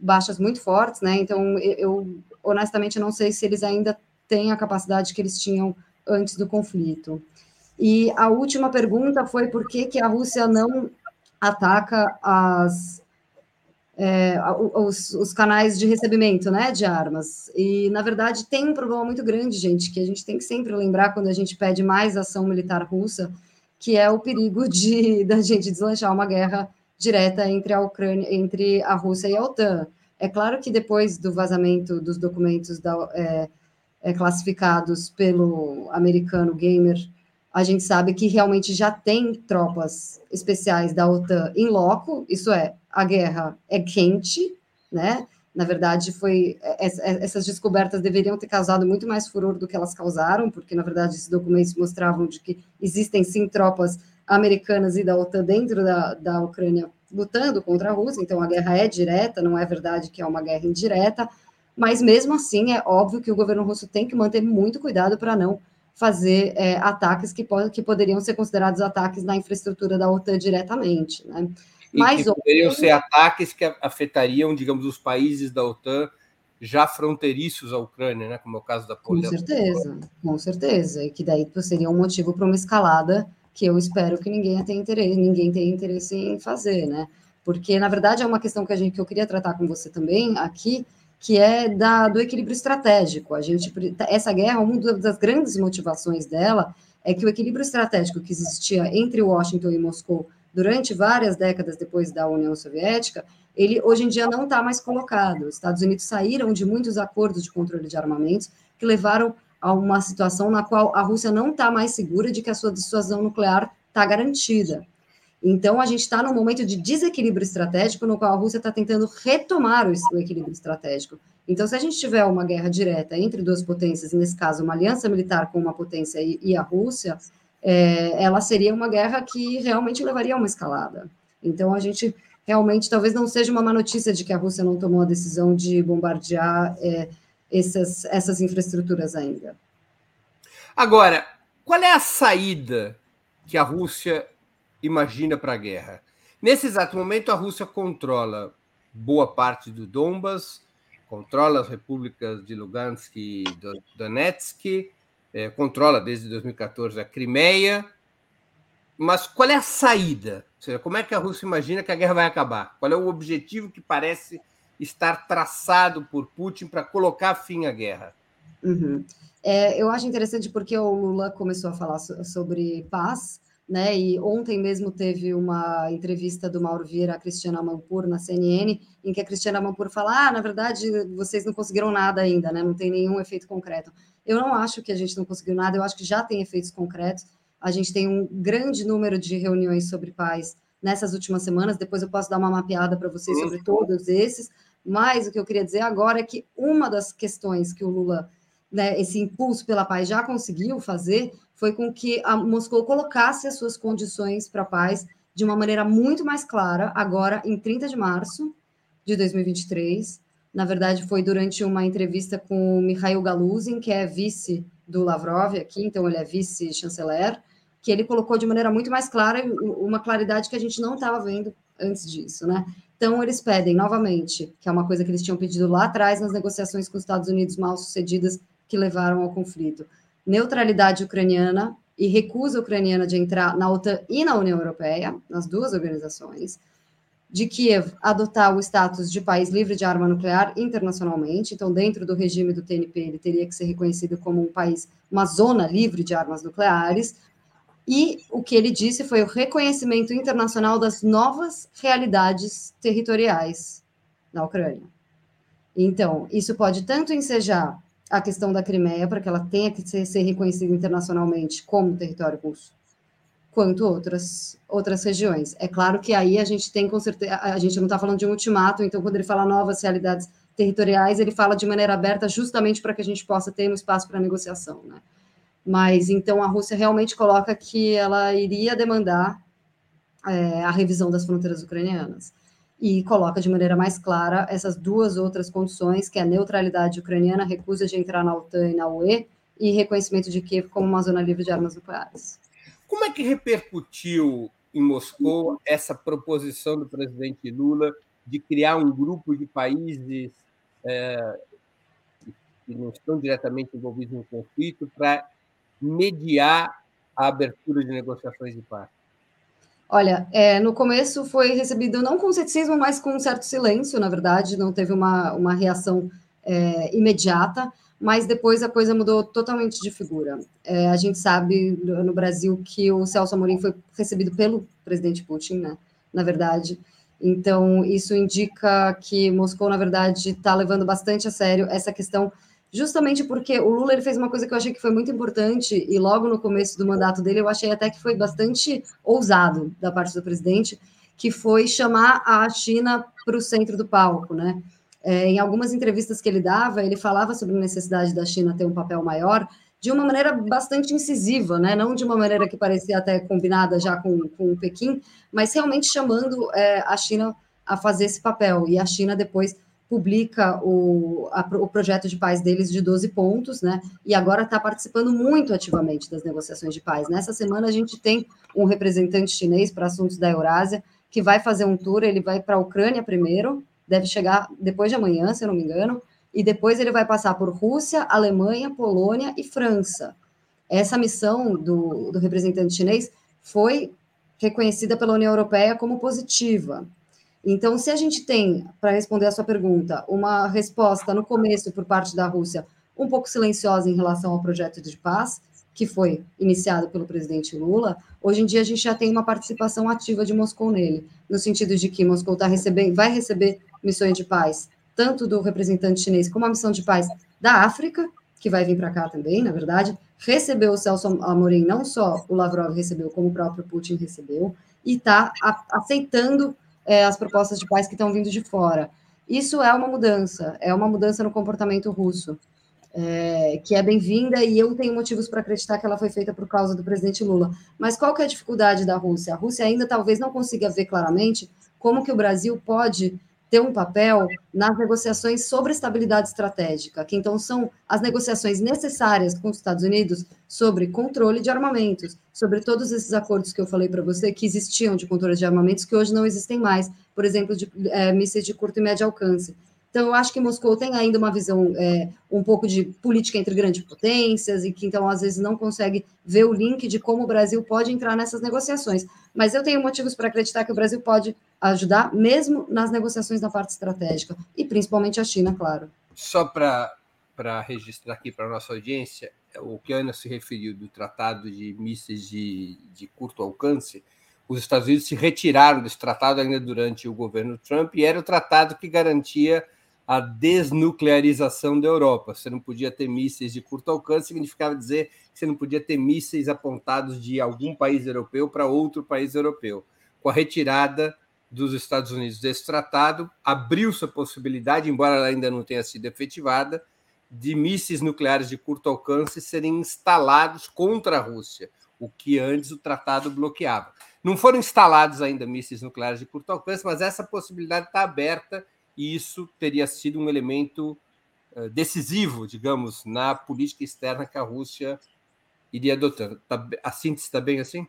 baixas muito fortes, né? Então, eu, eu honestamente não sei se eles ainda têm a capacidade que eles tinham antes do conflito. E a última pergunta foi por que, que a Rússia não ataca as, é, os, os, canais de recebimento né, de armas. E, na verdade, tem um problema muito grande, gente, que a gente tem que sempre lembrar quando a gente pede mais ação militar russa, que é o perigo de <laughs> da gente deslanchar uma guerra direta entre a Ucrânia, entre a Rússia e a OTAN. É claro que depois do vazamento dos documentos da, é, é, classificados pelo americano Gamer, a gente sabe que realmente já tem tropas especiais da OTAN em loco, isso é, a guerra é quente, né? Na verdade, foi essas descobertas deveriam ter causado muito mais furor do que elas causaram, porque na verdade esses documentos mostravam de que existem sim tropas americanas e da OTAN dentro da, da Ucrânia lutando contra a Rússia, então a guerra é direta, não é verdade que é uma guerra indireta, mas mesmo assim é óbvio que o governo russo tem que manter muito cuidado para não fazer é, ataques que, po que poderiam ser considerados ataques na infraestrutura da OTAN diretamente. Né? Mas e poderiam ser ataques que afetariam, digamos, os países da OTAN já fronteiriços à Ucrânia, né? como é o caso da Polônia. Com certeza, com certeza. E que daí seria um motivo para uma escalada que eu espero que ninguém tenha interesse, ninguém tenha interesse em fazer, né? Porque, na verdade, é uma questão que, a gente, que eu queria tratar com você também aqui, que é da, do equilíbrio estratégico. A gente, essa guerra, uma das grandes motivações dela é que o equilíbrio estratégico que existia entre Washington e Moscou durante várias décadas depois da União Soviética, ele hoje em dia não está mais colocado. Os Estados Unidos saíram de muitos acordos de controle de armamentos que levaram a uma situação na qual a Rússia não está mais segura de que a sua dissuasão nuclear está garantida. Então, a gente está num momento de desequilíbrio estratégico, no qual a Rússia está tentando retomar o equilíbrio estratégico. Então, se a gente tiver uma guerra direta entre duas potências, nesse caso, uma aliança militar com uma potência e, e a Rússia, é, ela seria uma guerra que realmente levaria a uma escalada. Então, a gente realmente talvez não seja uma má notícia de que a Rússia não tomou a decisão de bombardear é, essas, essas infraestruturas ainda. Agora, qual é a saída que a Rússia imagina para a guerra. Nesse exato momento, a Rússia controla boa parte do Donbas, controla as repúblicas de Lugansk e Donetsk, é, controla desde 2014 a Crimeia. Mas qual é a saída? Ou seja, como é que a Rússia imagina que a guerra vai acabar? Qual é o objetivo que parece estar traçado por Putin para colocar fim à guerra? Uhum. É, eu acho interessante porque o Lula começou a falar sobre paz, né? E ontem mesmo teve uma entrevista do Mauro Vieira a Cristiana Mampur na CNN, em que a Cristiana Mampur fala: ah, na verdade, vocês não conseguiram nada ainda, né? Não tem nenhum efeito concreto. Eu não acho que a gente não conseguiu nada, eu acho que já tem efeitos concretos. A gente tem um grande número de reuniões sobre paz nessas últimas semanas. Depois eu posso dar uma mapeada para vocês sobre uhum. todos esses. Mas o que eu queria dizer agora é que uma das questões que o Lula, né, esse impulso pela paz já conseguiu fazer foi com que Moscou colocasse as suas condições para a paz de uma maneira muito mais clara, agora em 30 de março de 2023. Na verdade, foi durante uma entrevista com o Mikhail Galuzin, que é vice do Lavrov aqui, então ele é vice-chanceler, que ele colocou de maneira muito mais clara, uma claridade que a gente não estava vendo antes disso, né? Então, eles pedem novamente, que é uma coisa que eles tinham pedido lá atrás nas negociações com os Estados Unidos mal sucedidas que levaram ao conflito neutralidade ucraniana e recusa ucraniana de entrar na OTAN e na União Europeia, nas duas organizações. de Kiev adotar o status de país livre de arma nuclear internacionalmente. Então, dentro do regime do TNP, ele teria que ser reconhecido como um país, uma zona livre de armas nucleares. E o que ele disse foi o reconhecimento internacional das novas realidades territoriais na Ucrânia. Então, isso pode tanto ensejar a questão da Crimeia, para que ela tenha que ser, ser reconhecida internacionalmente como território russo, quanto outras, outras regiões. É claro que aí a gente tem com certeza, a gente não está falando de um ultimato, então quando ele fala novas realidades territoriais, ele fala de maneira aberta justamente para que a gente possa ter um espaço para negociação, né? Mas então a Rússia realmente coloca que ela iria demandar é, a revisão das fronteiras ucranianas e coloca de maneira mais clara essas duas outras condições, que é a neutralidade ucraniana, recusa de entrar na OTAN e na UE e reconhecimento de Kiev como uma zona livre de armas nucleares. Como é que repercutiu em Moscou essa proposição do presidente Lula de criar um grupo de países é, que não estão diretamente envolvidos no conflito para mediar a abertura de negociações de paz? Olha, é, no começo foi recebido não com ceticismo, mas com um certo silêncio, na verdade, não teve uma, uma reação é, imediata mas depois a coisa mudou totalmente de figura. É, a gente sabe no Brasil que o Celso Amorim foi recebido pelo presidente Putin, né? Na verdade. Então, isso indica que Moscou, na verdade, está levando bastante a sério essa questão, justamente porque o Lula ele fez uma coisa que eu achei que foi muito importante, e logo no começo do mandato dele, eu achei até que foi bastante ousado da parte do presidente, que foi chamar a China para o centro do palco, né? É, em algumas entrevistas que ele dava, ele falava sobre a necessidade da China ter um papel maior de uma maneira bastante incisiva, né? não de uma maneira que parecia até combinada já com, com o Pequim, mas realmente chamando é, a China a fazer esse papel. E a China depois publica o, a, o projeto de paz deles de 12 pontos, né? E agora está participando muito ativamente das negociações de paz. Nessa semana a gente tem um representante chinês para assuntos da Eurásia que vai fazer um tour, ele vai para a Ucrânia primeiro, deve chegar depois de amanhã, se eu não me engano, e depois ele vai passar por Rússia, Alemanha, Polônia e França. Essa missão do, do representante chinês foi reconhecida pela União Europeia como positiva. Então, se a gente tem, para responder a sua pergunta, uma resposta no começo por parte da Rússia um pouco silenciosa em relação ao projeto de paz, que foi iniciado pelo presidente Lula, hoje em dia a gente já tem uma participação ativa de Moscou nele, no sentido de que Moscou tá recebendo, vai receber missões de paz, tanto do representante chinês como a missão de paz da África, que vai vir para cá também, na verdade, recebeu o Celso Amorim, não só o Lavrov recebeu, como o próprio Putin recebeu, e está aceitando é, as propostas de paz que estão vindo de fora. Isso é uma mudança, é uma mudança no comportamento russo é, que é bem-vinda e eu tenho motivos para acreditar que ela foi feita por causa do presidente Lula. Mas qual que é a dificuldade da Rússia? A Rússia ainda talvez não consiga ver claramente como que o Brasil pode ter um papel nas negociações sobre estabilidade estratégica, que então são as negociações necessárias com os Estados Unidos sobre controle de armamentos, sobre todos esses acordos que eu falei para você que existiam de controle de armamentos que hoje não existem mais, por exemplo, de é, mísseis de curto e médio alcance. Então, eu acho que Moscou tem ainda uma visão é, um pouco de política entre grandes potências e que, então, às vezes não consegue ver o link de como o Brasil pode entrar nessas negociações. Mas eu tenho motivos para acreditar que o Brasil pode ajudar, mesmo nas negociações na parte estratégica, e principalmente a China, claro. Só para registrar aqui para a nossa audiência, o que a Ana se referiu do tratado de mísseis de, de curto alcance, os Estados Unidos se retiraram desse tratado ainda durante o governo Trump, e era o tratado que garantia a desnuclearização da Europa. Você não podia ter mísseis de curto alcance, significava dizer que você não podia ter mísseis apontados de algum país europeu para outro país europeu. Com a retirada dos Estados Unidos desse tratado, abriu-se a possibilidade, embora ela ainda não tenha sido efetivada, de mísseis nucleares de curto alcance serem instalados contra a Rússia, o que antes o tratado bloqueava. Não foram instalados ainda mísseis nucleares de curto alcance, mas essa possibilidade está aberta e isso teria sido um elemento uh, decisivo, digamos, na política externa que a Rússia iria adotando. Tá, a síntese está bem assim?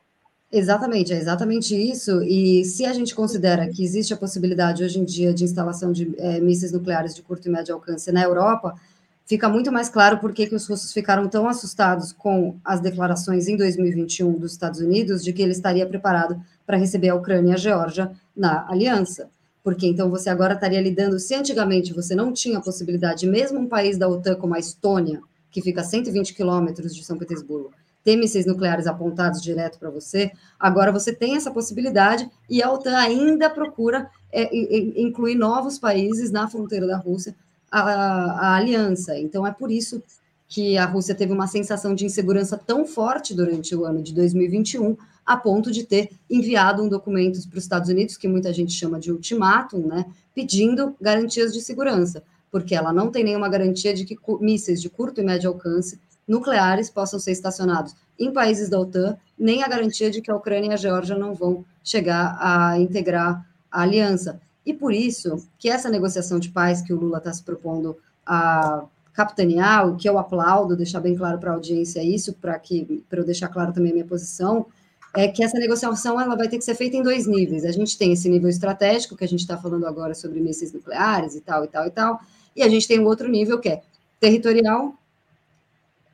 Exatamente, é exatamente isso. E se a gente considera que existe a possibilidade hoje em dia de instalação de é, mísseis nucleares de curto e médio alcance na Europa, fica muito mais claro por que os russos ficaram tão assustados com as declarações em 2021 dos Estados Unidos de que ele estaria preparado para receber a Ucrânia e a Geórgia na aliança. Porque então você agora estaria lidando, se antigamente você não tinha a possibilidade, mesmo um país da OTAN como a Estônia, que fica a 120 quilômetros de São Petersburgo, ter mísseis nucleares apontados direto para você, agora você tem essa possibilidade e a OTAN ainda procura é, incluir novos países na fronteira da Rússia a, a aliança. Então, é por isso que a Rússia teve uma sensação de insegurança tão forte durante o ano de 2021, a ponto de ter enviado um documento para os Estados Unidos, que muita gente chama de ultimátum, né, pedindo garantias de segurança, porque ela não tem nenhuma garantia de que mísseis de curto e médio alcance nucleares possam ser estacionados em países da OTAN, nem a garantia de que a Ucrânia e a Geórgia não vão chegar a integrar a aliança. E por isso que essa negociação de paz que o Lula está se propondo a capitanear, o que eu aplaudo, deixar bem claro para a audiência isso, para que para eu deixar claro também a minha posição, é que essa negociação ela vai ter que ser feita em dois níveis. A gente tem esse nível estratégico que a gente está falando agora sobre mísseis nucleares e tal e tal e tal, e a gente tem um outro nível que é territorial,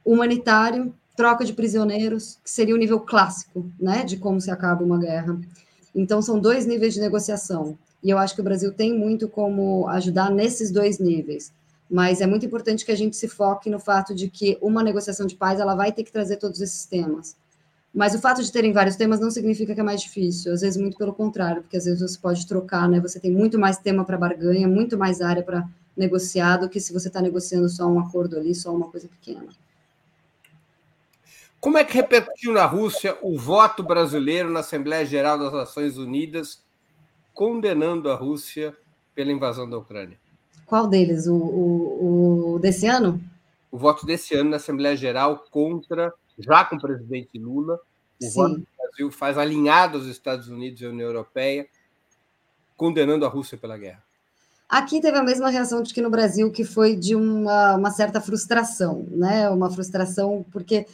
humanitário, troca de prisioneiros, que seria o nível clássico, né, de como se acaba uma guerra. Então são dois níveis de negociação. E eu acho que o Brasil tem muito como ajudar nesses dois níveis. Mas é muito importante que a gente se foque no fato de que uma negociação de paz ela vai ter que trazer todos esses temas. Mas o fato de terem vários temas não significa que é mais difícil, às vezes muito pelo contrário, porque às vezes você pode trocar, né? Você tem muito mais tema para barganha, muito mais área para negociar do que se você está negociando só um acordo ali, só uma coisa pequena. Como é que repercutiu na Rússia o voto brasileiro na Assembleia Geral das Nações Unidas condenando a Rússia pela invasão da Ucrânia. Qual deles? O, o, o desse ano? O voto desse ano na Assembleia Geral contra, já com o presidente Lula, o do Brasil faz alinhado aos Estados Unidos e à União Europeia, condenando a Rússia pela guerra. Aqui teve a mesma reação de que no Brasil, que foi de uma, uma certa frustração, né? Uma frustração porque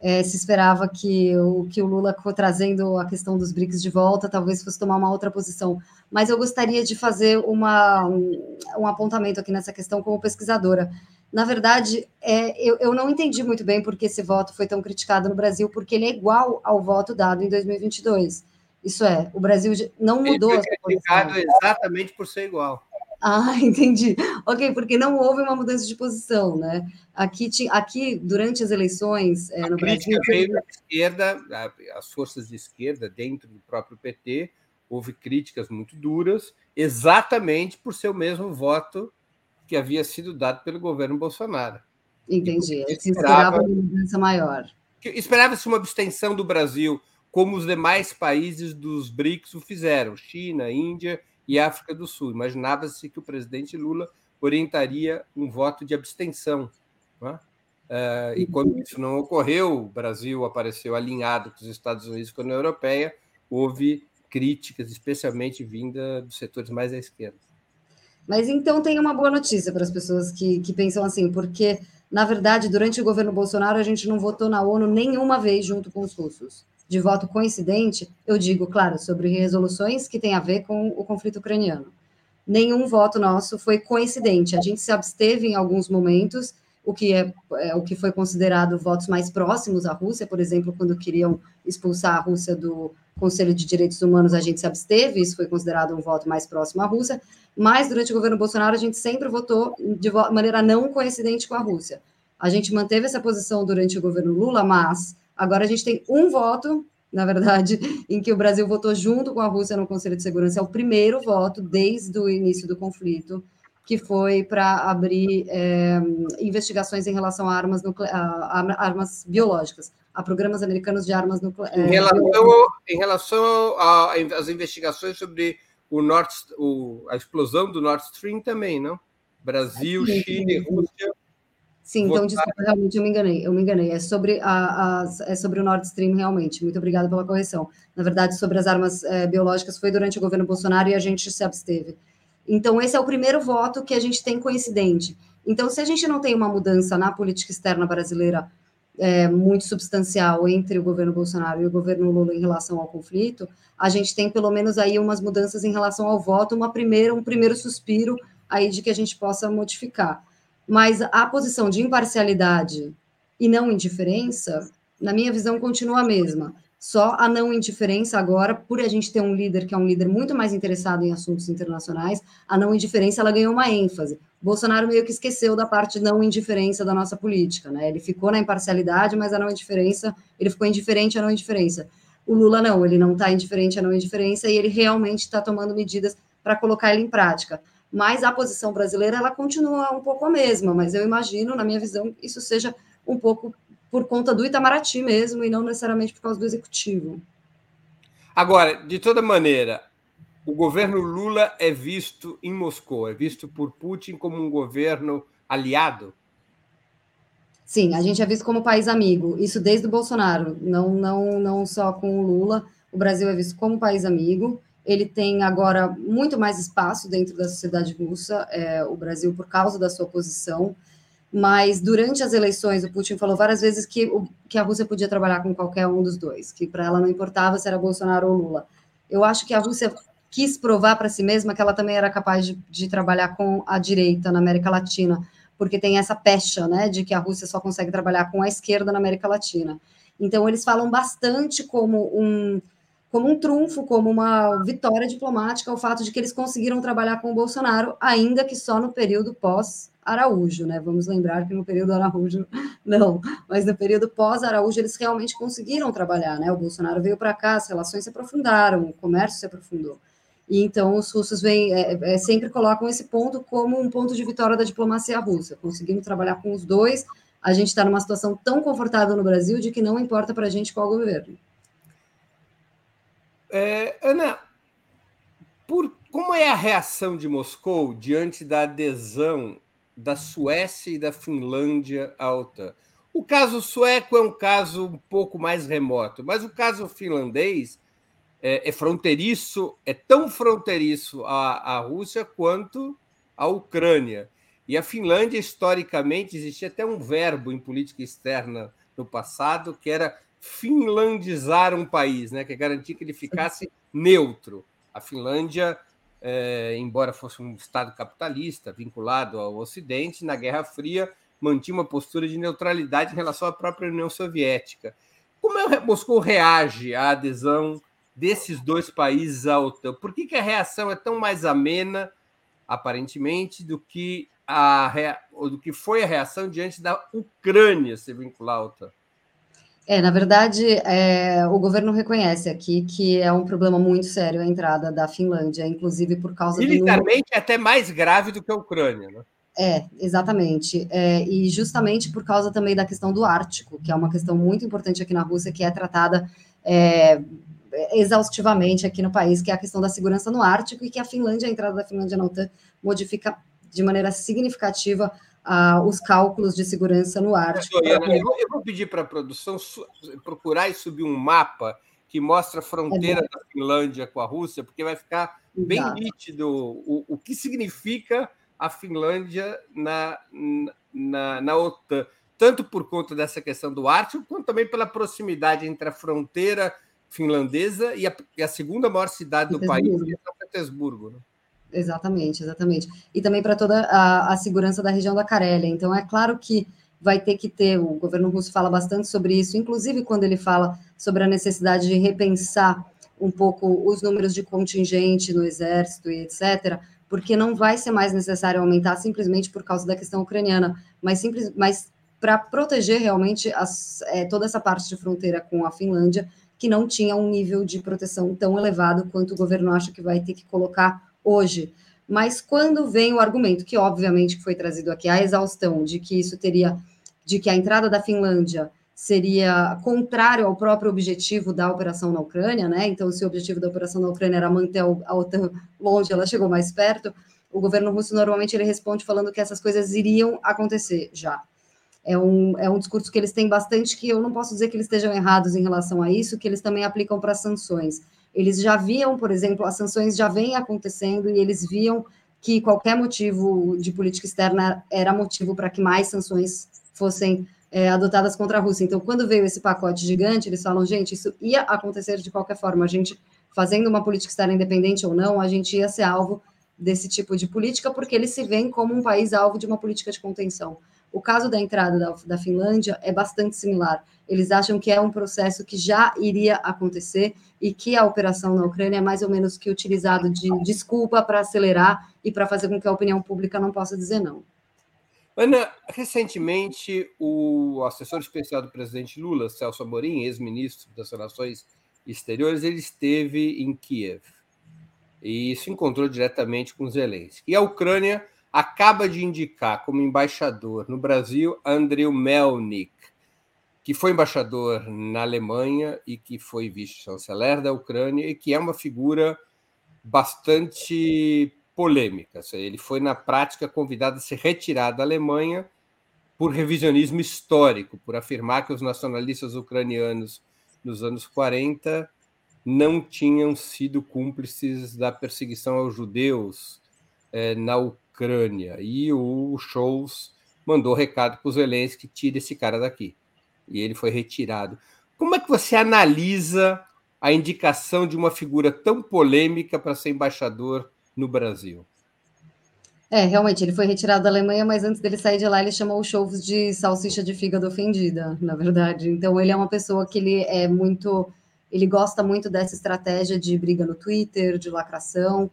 é, se esperava que o, que o Lula, trazendo a questão dos BRICS de volta, talvez fosse tomar uma outra posição. Mas eu gostaria de fazer uma, um, um apontamento aqui nessa questão como pesquisadora. Na verdade, é, eu, eu não entendi muito bem por que esse voto foi tão criticado no Brasil, porque ele é igual ao voto dado em 2022. Isso é, o Brasil não mudou. Ele foi criticado exatamente por ser igual. Ah, <laughs> entendi. Ok, porque não houve uma mudança de posição, né? Aqui, aqui durante as eleições é, no Brasil. Veio da esquerda, as forças de esquerda, dentro do próprio PT, houve críticas muito duras, exatamente por ser o mesmo voto que havia sido dado pelo governo Bolsonaro. Entendi. Se esperava uma mudança maior. Esperava-se uma abstenção do Brasil, como os demais países dos BRICS o fizeram, China, Índia e África do Sul. Imaginava-se que o presidente Lula orientaria um voto de abstenção. É? Uh, e quando isso não ocorreu, o Brasil apareceu alinhado com os Estados Unidos e com a União Europeia, houve críticas, especialmente vinda dos setores mais à esquerda. Mas então tem uma boa notícia para as pessoas que, que pensam assim, porque, na verdade, durante o governo Bolsonaro, a gente não votou na ONU nenhuma vez junto com os russos de voto coincidente, eu digo, claro, sobre resoluções que têm a ver com o conflito ucraniano. Nenhum voto nosso foi coincidente. A gente se absteve em alguns momentos, o que é, é o que foi considerado votos mais próximos à Rússia, por exemplo, quando queriam expulsar a Rússia do Conselho de Direitos Humanos, a gente se absteve, isso foi considerado um voto mais próximo à Rússia, mas durante o governo Bolsonaro a gente sempre votou de maneira não coincidente com a Rússia. A gente manteve essa posição durante o governo Lula, mas Agora a gente tem um voto, na verdade, <laughs> em que o Brasil votou junto com a Rússia no Conselho de Segurança. É o primeiro voto desde o início do conflito, que foi para abrir é, investigações em relação a armas, a armas biológicas, a programas americanos de armas nucleares. Em relação, em relação às investigações sobre o North, o, a explosão do Nord Stream também, não? Brasil, sim, Chile, sim. Rússia Sim, então, desculpa, realmente eu me enganei, eu me enganei. É sobre, a, a, é sobre o Nord Stream, realmente. Muito obrigada pela correção. Na verdade, sobre as armas é, biológicas foi durante o governo Bolsonaro e a gente se absteve. Então, esse é o primeiro voto que a gente tem coincidente. Então, se a gente não tem uma mudança na política externa brasileira é, muito substancial entre o governo Bolsonaro e o governo Lula em relação ao conflito, a gente tem pelo menos aí umas mudanças em relação ao voto, uma primeira, um primeiro suspiro aí de que a gente possa modificar. Mas a posição de imparcialidade e não indiferença, na minha visão, continua a mesma. Só a não indiferença agora, por a gente ter um líder que é um líder muito mais interessado em assuntos internacionais, a não indiferença ela ganhou uma ênfase. Bolsonaro meio que esqueceu da parte não indiferença da nossa política, né? Ele ficou na imparcialidade, mas a não indiferença, ele ficou indiferente à não indiferença. O Lula não, ele não está indiferente à não indiferença e ele realmente está tomando medidas para colocar ele em prática. Mas a posição brasileira ela continua um pouco a mesma, mas eu imagino, na minha visão, isso seja um pouco por conta do Itamaraty mesmo e não necessariamente por causa do executivo. Agora, de toda maneira, o governo Lula é visto em Moscou, é visto por Putin como um governo aliado? Sim, a gente é visto como país amigo, isso desde o Bolsonaro, não, não, não só com o Lula. O Brasil é visto como país amigo. Ele tem agora muito mais espaço dentro da sociedade russa, é, o Brasil, por causa da sua posição mas durante as eleições o Putin falou várias vezes que, o, que a Rússia podia trabalhar com qualquer um dos dois, que para ela não importava se era Bolsonaro ou Lula. Eu acho que a Rússia quis provar para si mesma que ela também era capaz de, de, trabalhar com a direita na América Latina, porque tem essa pecha, né, de que a Rússia só consegue trabalhar com a esquerda na América Latina. Então eles falam bastante como um como um trunfo, como uma vitória diplomática, o fato de que eles conseguiram trabalhar com o Bolsonaro, ainda que só no período pós Araújo, né? Vamos lembrar que no período Araújo, <laughs> não, mas no período pós-Araújo eles realmente conseguiram trabalhar, né? O Bolsonaro veio para cá, as relações se aprofundaram, o comércio se aprofundou. E então os russos vêm, é, é, sempre colocam esse ponto como um ponto de vitória da diplomacia russa. Conseguimos trabalhar com os dois, a gente está numa situação tão confortável no Brasil de que não importa para a gente qual governo. É, Ana, por, como é a reação de Moscou diante da adesão da Suécia e da Finlândia à. O caso sueco é um caso um pouco mais remoto, mas o caso finlandês é, é fronteiriço, é tão fronteiriço à, à Rússia quanto à Ucrânia. E a Finlândia, historicamente, existia até um verbo em política externa no passado, que era finlandizar um país, né? que é garantir que ele ficasse neutro. A Finlândia é, embora fosse um Estado capitalista vinculado ao Ocidente, na Guerra Fria mantinha uma postura de neutralidade em relação à própria União Soviética. Como é, Moscou reage à adesão desses dois países à OTAN? Por que, que a reação é tão mais amena, aparentemente, do que, a, do que foi a reação diante da Ucrânia se vincular à OTAN? É, na verdade, é, o governo reconhece aqui que é um problema muito sério a entrada da Finlândia, inclusive por causa Militarmente do... é até mais grave do que a Ucrânia, né? É, exatamente. É, e justamente por causa também da questão do Ártico, que é uma questão muito importante aqui na Rússia, que é tratada é, exaustivamente aqui no país, que é a questão da segurança no Ártico, e que a Finlândia, a entrada da Finlândia na OTAN, modifica de maneira significativa ah, os cálculos de segurança no Ártico. Eu, eu, eu vou pedir para a produção procurar e subir um mapa que mostra a fronteira é da Finlândia com a Rússia, porque vai ficar bem Exato. nítido o, o que significa a Finlândia na, na, na OTAN, tanto por conta dessa questão do Ártico, quanto também pela proximidade entre a fronteira finlandesa e a, e a segunda maior cidade do país, que é São Petersburgo. Né? Exatamente, exatamente. E também para toda a, a, segurança da região da Carélia. Então, é claro que vai ter que ter, o governo russo fala bastante sobre isso, inclusive quando ele fala sobre a necessidade de repensar um pouco os números de contingente no exército e etc., porque não vai ser mais necessário aumentar simplesmente por causa da questão ucraniana, mas, simples, mas para proteger realmente as, é, toda essa parte de fronteira com a Finlândia, que não tinha um nível de proteção tão elevado quanto o governo acha que vai ter que colocar hoje. Mas quando vem o argumento, que obviamente foi trazido aqui, a exaustão de que isso teria, de que a entrada da Finlândia seria contrário ao próprio objetivo da operação na Ucrânia, né? Então, se o objetivo da operação na Ucrânia era manter a OTAN longe, ela chegou mais perto. O governo russo normalmente ele responde falando que essas coisas iriam acontecer já. É um, é um discurso que eles têm bastante, que eu não posso dizer que eles estejam errados em relação a isso, que eles também aplicam para sanções. Eles já viam, por exemplo, as sanções já vêm acontecendo e eles viam que qualquer motivo de política externa era motivo para que mais sanções fossem é, adotadas contra a Rússia. Então, quando veio esse pacote gigante, eles falam, gente, isso ia acontecer de qualquer forma. A gente, fazendo uma política externa independente ou não, a gente ia ser alvo desse tipo de política, porque eles se veem como um país alvo de uma política de contenção. O caso da entrada da, da Finlândia é bastante similar. Eles acham que é um processo que já iria acontecer e que a operação na Ucrânia é mais ou menos que utilizado de desculpa para acelerar e para fazer com que a opinião pública não possa dizer não. Ana, recentemente o assessor especial do presidente Lula, Celso Amorim, ex-ministro das Relações Exteriores, ele esteve em Kiev e se encontrou diretamente com Zelensky. E a Ucrânia acaba de indicar como embaixador no Brasil Andriy Melnik, que foi embaixador na Alemanha e que foi vice-chanceler da Ucrânia e que é uma figura bastante polêmica. Ele foi, na prática, convidado a se retirar da Alemanha por revisionismo histórico, por afirmar que os nacionalistas ucranianos nos anos 40 não tinham sido cúmplices da perseguição aos judeus eh, na Ucrânia. E o Scholz mandou recado para os Zelensky tire esse cara daqui. E ele foi retirado. Como é que você analisa a indicação de uma figura tão polêmica para ser embaixador no Brasil? É, realmente, ele foi retirado da Alemanha, mas antes dele sair de lá, ele chamou o Scholz de salsicha de fígado ofendida, na verdade. Então, ele é uma pessoa que ele é muito ele gosta muito dessa estratégia de briga no Twitter, de lacração,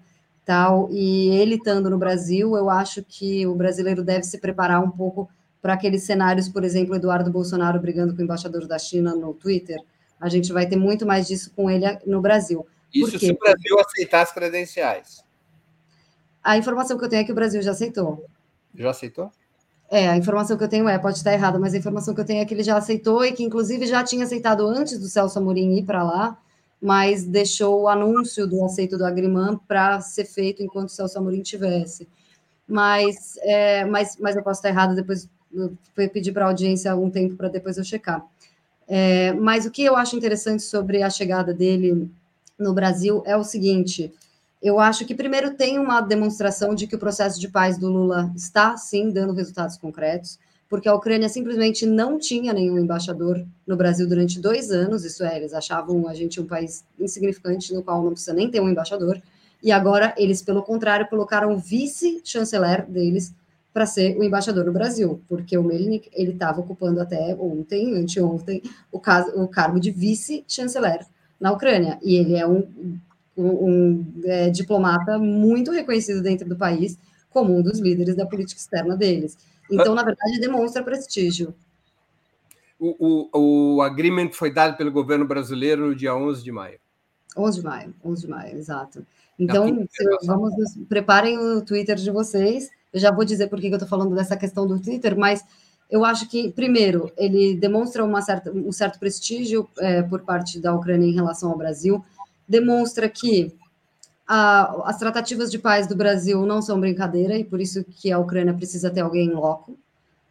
tal. E ele estando no Brasil, eu acho que o brasileiro deve se preparar um pouco para aqueles cenários, por exemplo, Eduardo Bolsonaro brigando com o embaixador da China no Twitter. A gente vai ter muito mais disso com ele no Brasil. Isso se o Brasil aceitar as credenciais. A informação que eu tenho é que o Brasil já aceitou. Já aceitou? É, a informação que eu tenho é, pode estar errada, mas a informação que eu tenho é que ele já aceitou e que, inclusive, já tinha aceitado antes do Celso Amorim ir para lá, mas deixou o anúncio do aceito do Agriman para ser feito enquanto o Celso Amorim tivesse. Mas, é, mas, mas eu posso estar errada, depois eu pedir para a audiência algum tempo para depois eu checar. É, mas o que eu acho interessante sobre a chegada dele no Brasil é o seguinte: eu acho que primeiro tem uma demonstração de que o processo de paz do Lula está sim dando resultados concretos, porque a Ucrânia simplesmente não tinha nenhum embaixador no Brasil durante dois anos, isso é, eles achavam a gente um país insignificante no qual não precisa nem ter um embaixador, e agora eles, pelo contrário, colocaram o vice-chanceler deles para ser o embaixador no Brasil, porque o Melnik ele estava ocupando até ontem, anteontem, o, caso, o cargo de vice-chanceler na Ucrânia, e ele é um um, é, diplomata muito reconhecido dentro do país como um dos líderes da política externa deles. Então, na verdade, demonstra prestígio. O, o, o agreement foi dado pelo governo brasileiro no dia 11 de maio. 11 de maio, 11 de maio, exato. Então, vamos, preparem o Twitter de vocês. Eu já vou dizer por que eu estou falando dessa questão do Twitter, mas eu acho que, primeiro, ele demonstra uma certa, um certo prestígio é, por parte da Ucrânia em relação ao Brasil demonstra que a, as tratativas de paz do Brasil não são brincadeira e por isso que a Ucrânia precisa ter alguém loco,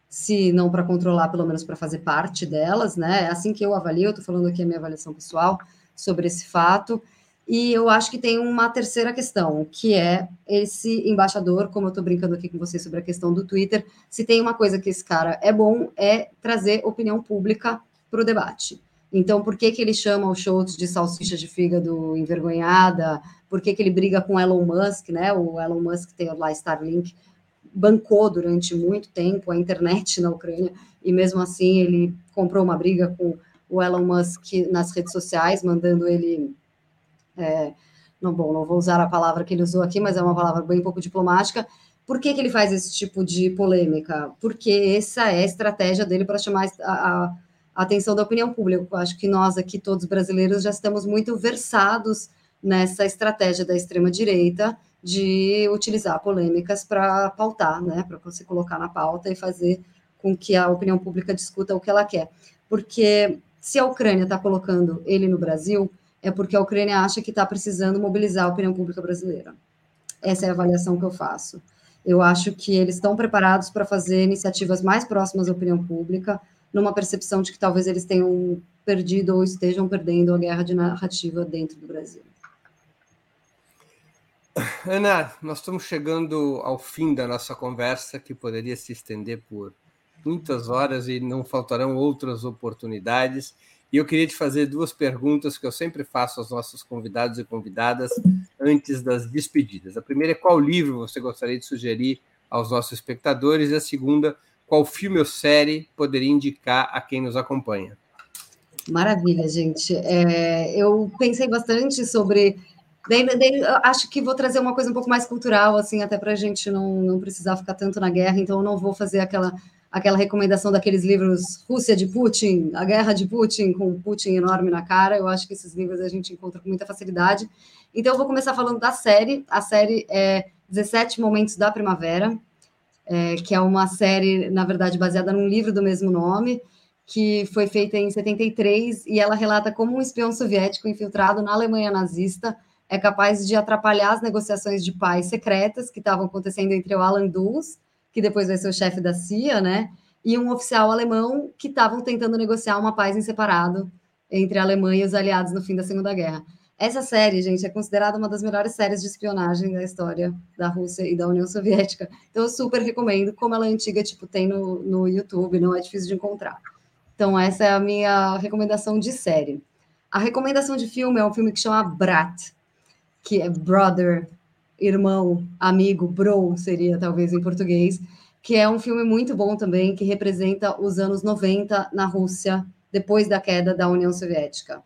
se não para controlar, pelo menos para fazer parte delas, né? É assim que eu avalio, eu estou falando aqui a minha avaliação pessoal sobre esse fato. E eu acho que tem uma terceira questão, que é esse embaixador, como eu estou brincando aqui com vocês sobre a questão do Twitter, se tem uma coisa que esse cara é bom, é trazer opinião pública para o debate. Então, por que, que ele chama o Schultz de salsicha de fígado envergonhada? Por que, que ele briga com Elon Musk, né? O Elon Musk tem lá Starlink, bancou durante muito tempo a internet na Ucrânia, e mesmo assim ele comprou uma briga com o Elon Musk nas redes sociais, mandando ele. É, não, bom, não vou usar a palavra que ele usou aqui, mas é uma palavra bem pouco diplomática. Por que, que ele faz esse tipo de polêmica? Porque essa é a estratégia dele para chamar a, a a atenção da opinião pública. Eu acho que nós aqui, todos brasileiros, já estamos muito versados nessa estratégia da extrema-direita de utilizar polêmicas para pautar, né, para você colocar na pauta e fazer com que a opinião pública discuta o que ela quer. Porque se a Ucrânia está colocando ele no Brasil, é porque a Ucrânia acha que está precisando mobilizar a opinião pública brasileira. Essa é a avaliação que eu faço. Eu acho que eles estão preparados para fazer iniciativas mais próximas à opinião pública, numa percepção de que talvez eles tenham perdido ou estejam perdendo a guerra de narrativa dentro do Brasil. Ana, nós estamos chegando ao fim da nossa conversa, que poderia se estender por muitas horas e não faltarão outras oportunidades. E eu queria te fazer duas perguntas que eu sempre faço aos nossos convidados e convidadas antes das despedidas. A primeira é qual livro você gostaria de sugerir aos nossos espectadores, e a segunda, qual filme ou série poderia indicar a quem nos acompanha? Maravilha, gente. É, eu pensei bastante sobre. Daí, daí, acho que vou trazer uma coisa um pouco mais cultural, assim, até para a gente não, não precisar ficar tanto na guerra, então eu não vou fazer aquela, aquela recomendação daqueles livros Rússia de Putin, A Guerra de Putin, com Putin enorme na cara. Eu acho que esses livros a gente encontra com muita facilidade. Então eu vou começar falando da série. A série é 17 Momentos da Primavera, é, que é uma série, na verdade, baseada num livro do mesmo nome, que foi feita em 73, e ela relata como um espião soviético infiltrado na Alemanha nazista é capaz de atrapalhar as negociações de paz secretas que estavam acontecendo entre o Alan Dulles, que depois vai ser o chefe da CIA, né, e um oficial alemão que estavam tentando negociar uma paz em separado entre a Alemanha e os aliados no fim da Segunda Guerra. Essa série, gente, é considerada uma das melhores séries de espionagem da história da Rússia e da União Soviética. Então, eu super recomendo. Como ela é antiga, tipo, tem no, no YouTube, não é difícil de encontrar. Então, essa é a minha recomendação de série. A recomendação de filme é um filme que chama Brat, que é brother, irmão, amigo, bro, seria talvez em português, que é um filme muito bom também, que representa os anos 90 na Rússia, depois da queda da União Soviética.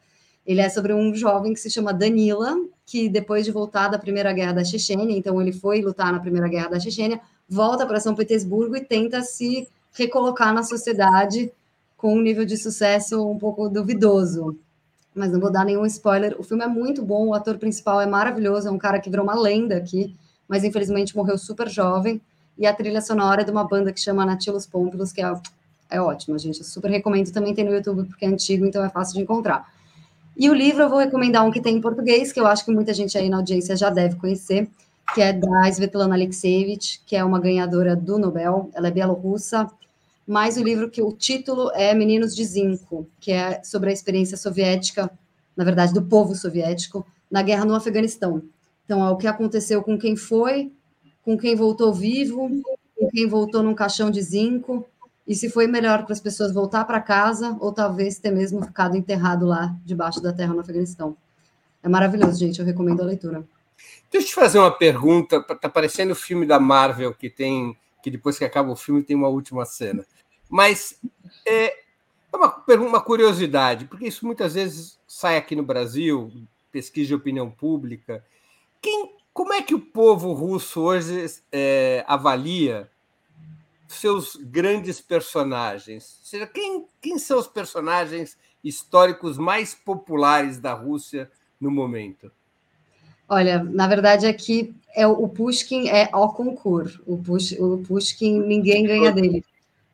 Ele é sobre um jovem que se chama Danila, que depois de voltar da Primeira Guerra da Chechênia, então ele foi lutar na Primeira Guerra da Chechênia, volta para São Petersburgo e tenta se recolocar na sociedade com um nível de sucesso um pouco duvidoso. Mas não vou dar nenhum spoiler. O filme é muito bom, o ator principal é maravilhoso, é um cara que virou uma lenda aqui, mas infelizmente morreu super jovem. E a trilha sonora é de uma banda que chama Natilos Pompilos, que é, é ótima, gente. Eu super recomendo. Também tem no YouTube, porque é antigo, então é fácil de encontrar. E o livro eu vou recomendar um que tem em português, que eu acho que muita gente aí na audiência já deve conhecer, que é da Svetlana Alexievich, que é uma ganhadora do Nobel, ela é bielorrussa, mas o livro que o título é Meninos de Zinco, que é sobre a experiência soviética, na verdade, do povo soviético, na guerra no Afeganistão. Então, é o que aconteceu com quem foi, com quem voltou vivo, com quem voltou num caixão de zinco, e se foi melhor para as pessoas voltar para casa ou talvez ter mesmo ficado enterrado lá debaixo da terra no Afeganistão. É maravilhoso, gente. Eu recomendo a leitura. Deixa eu te fazer uma pergunta. Está parecendo o filme da Marvel que tem que depois que acaba o filme tem uma última cena. Mas é, é uma, uma curiosidade, porque isso muitas vezes sai aqui no Brasil, pesquisa de opinião pública. Quem, como é que o povo russo hoje é, avalia seus grandes personagens? Ou seja, quem, quem são os personagens históricos mais populares da Rússia no momento? Olha, na verdade aqui é o Pushkin é o concurso. O, Push, o Pushkin ninguém ganha dele.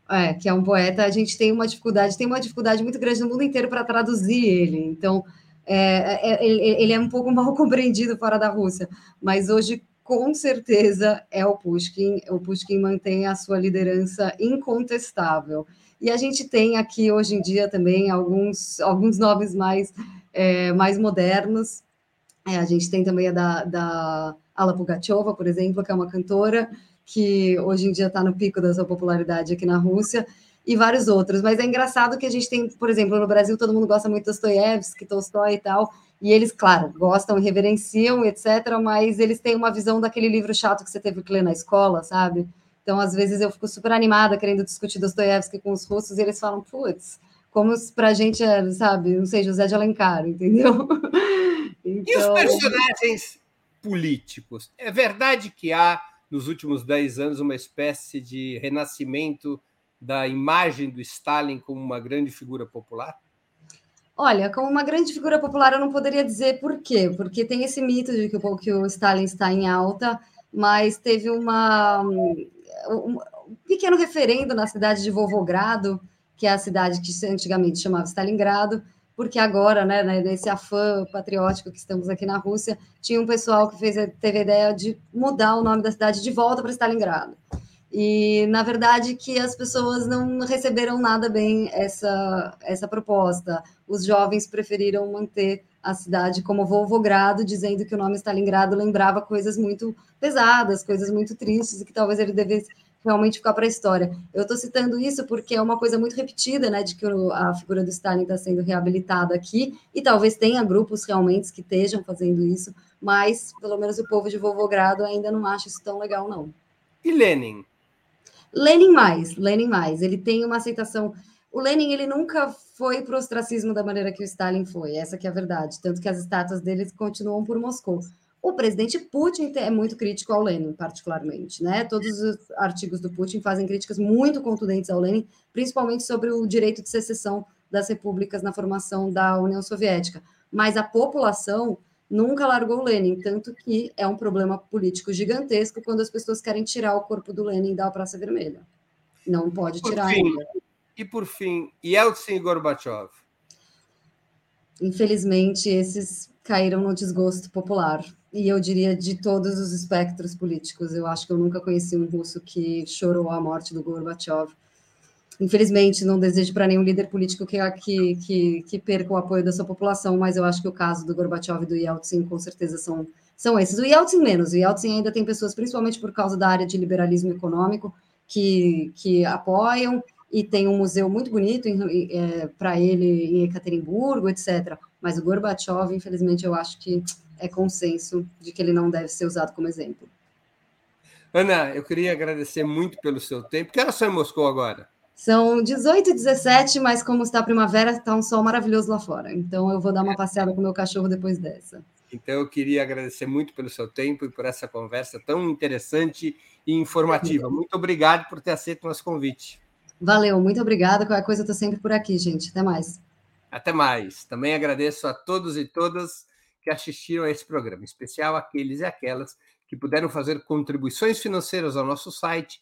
É, que é um poeta, a gente tem uma dificuldade, tem uma dificuldade muito grande no mundo inteiro para traduzir ele. Então, é, é, ele é um pouco <laughs> mal compreendido fora da Rússia, mas hoje com certeza é o Pushkin. O Pushkin mantém a sua liderança incontestável. E a gente tem aqui hoje em dia também alguns, alguns nomes mais, é, mais modernos. É, a gente tem também a da, da Ala Pugacheva, por exemplo, que é uma cantora que hoje em dia está no pico da sua popularidade aqui na Rússia, e vários outros. Mas é engraçado que a gente tem, por exemplo, no Brasil todo mundo gosta muito de Dostoiévski, Tolstói e tal, e eles, claro, gostam, reverenciam, etc., mas eles têm uma visão daquele livro chato que você teve que ler na escola, sabe? Então, às vezes, eu fico super animada querendo discutir Dostoiévski com os russos e eles falam, putz, como para a gente é, sabe, não sei, José de Alencar, entendeu? Então... <laughs> E os então personagens políticos? É verdade que há, nos últimos dez anos, uma espécie de renascimento da imagem do Stalin como uma grande figura popular? Olha, como uma grande figura popular, eu não poderia dizer por quê, porque tem esse mito de que o, que o Stalin está em alta, mas teve uma, um, um pequeno referendo na cidade de Volgogrado, que é a cidade que antigamente chamava Stalingrado, porque agora, né, nesse afã patriótico que estamos aqui na Rússia, tinha um pessoal que fez, teve a ideia de mudar o nome da cidade de volta para Stalingrado. E, na verdade, que as pessoas não receberam nada bem essa, essa proposta. Os jovens preferiram manter a cidade como Volvogrado, dizendo que o nome Stalingrado lembrava coisas muito pesadas, coisas muito tristes, e que talvez ele devesse, realmente ficar para a história. Eu estou citando isso porque é uma coisa muito repetida, né, de que a figura do Stalin está sendo reabilitada aqui, e talvez tenha grupos realmente que estejam fazendo isso, mas pelo menos o povo de Volgogrado ainda não acha isso tão legal, não. E Lenin? Lenin mais, Lenin mais. Ele tem uma aceitação. O Lenin ele nunca foi para o ostracismo da maneira que o Stalin foi, essa que é a verdade. Tanto que as estátuas dele continuam por Moscou. O presidente Putin é muito crítico ao Lenin, particularmente, né? Todos os artigos do Putin fazem críticas muito contundentes ao Lenin, principalmente sobre o direito de secessão das repúblicas na formação da União Soviética. Mas a população nunca largou Lenin, tanto que é um problema político gigantesco quando as pessoas querem tirar o corpo do Lenin da Praça Vermelha. Não pode tirar fim, ainda. E por fim, Yeltsin e Gorbachev? Infelizmente, esses caíram no desgosto popular. E eu diria de todos os espectros políticos. Eu acho que eu nunca conheci um russo que chorou a morte do Gorbachev Infelizmente, não desejo para nenhum líder político que, que, que, que, perca o apoio da sua população, mas eu acho que o caso do Gorbachev e do Yeltsin, com certeza, são, são esses. O Yeltsin menos. O Yeltsin ainda tem pessoas, principalmente por causa da área de liberalismo econômico, que, que apoiam, e tem um museu muito bonito é, para ele em Ekaterimburgo, etc. Mas o Gorbachev, infelizmente, eu acho que é consenso de que ele não deve ser usado como exemplo. Ana, eu queria agradecer muito pelo seu tempo. Que era só em Moscou agora? São 18 e 17, mas como está primavera, está um sol maravilhoso lá fora. Então eu vou dar uma passeada com o meu cachorro depois dessa. Então eu queria agradecer muito pelo seu tempo e por essa conversa tão interessante e informativa. Muito obrigado por ter aceito o nosso convite. Valeu, muito obrigada. Qualquer coisa eu estou sempre por aqui, gente. Até mais. Até mais. Também agradeço a todos e todas que assistiram a esse programa, em especial aqueles e aquelas que puderam fazer contribuições financeiras ao nosso site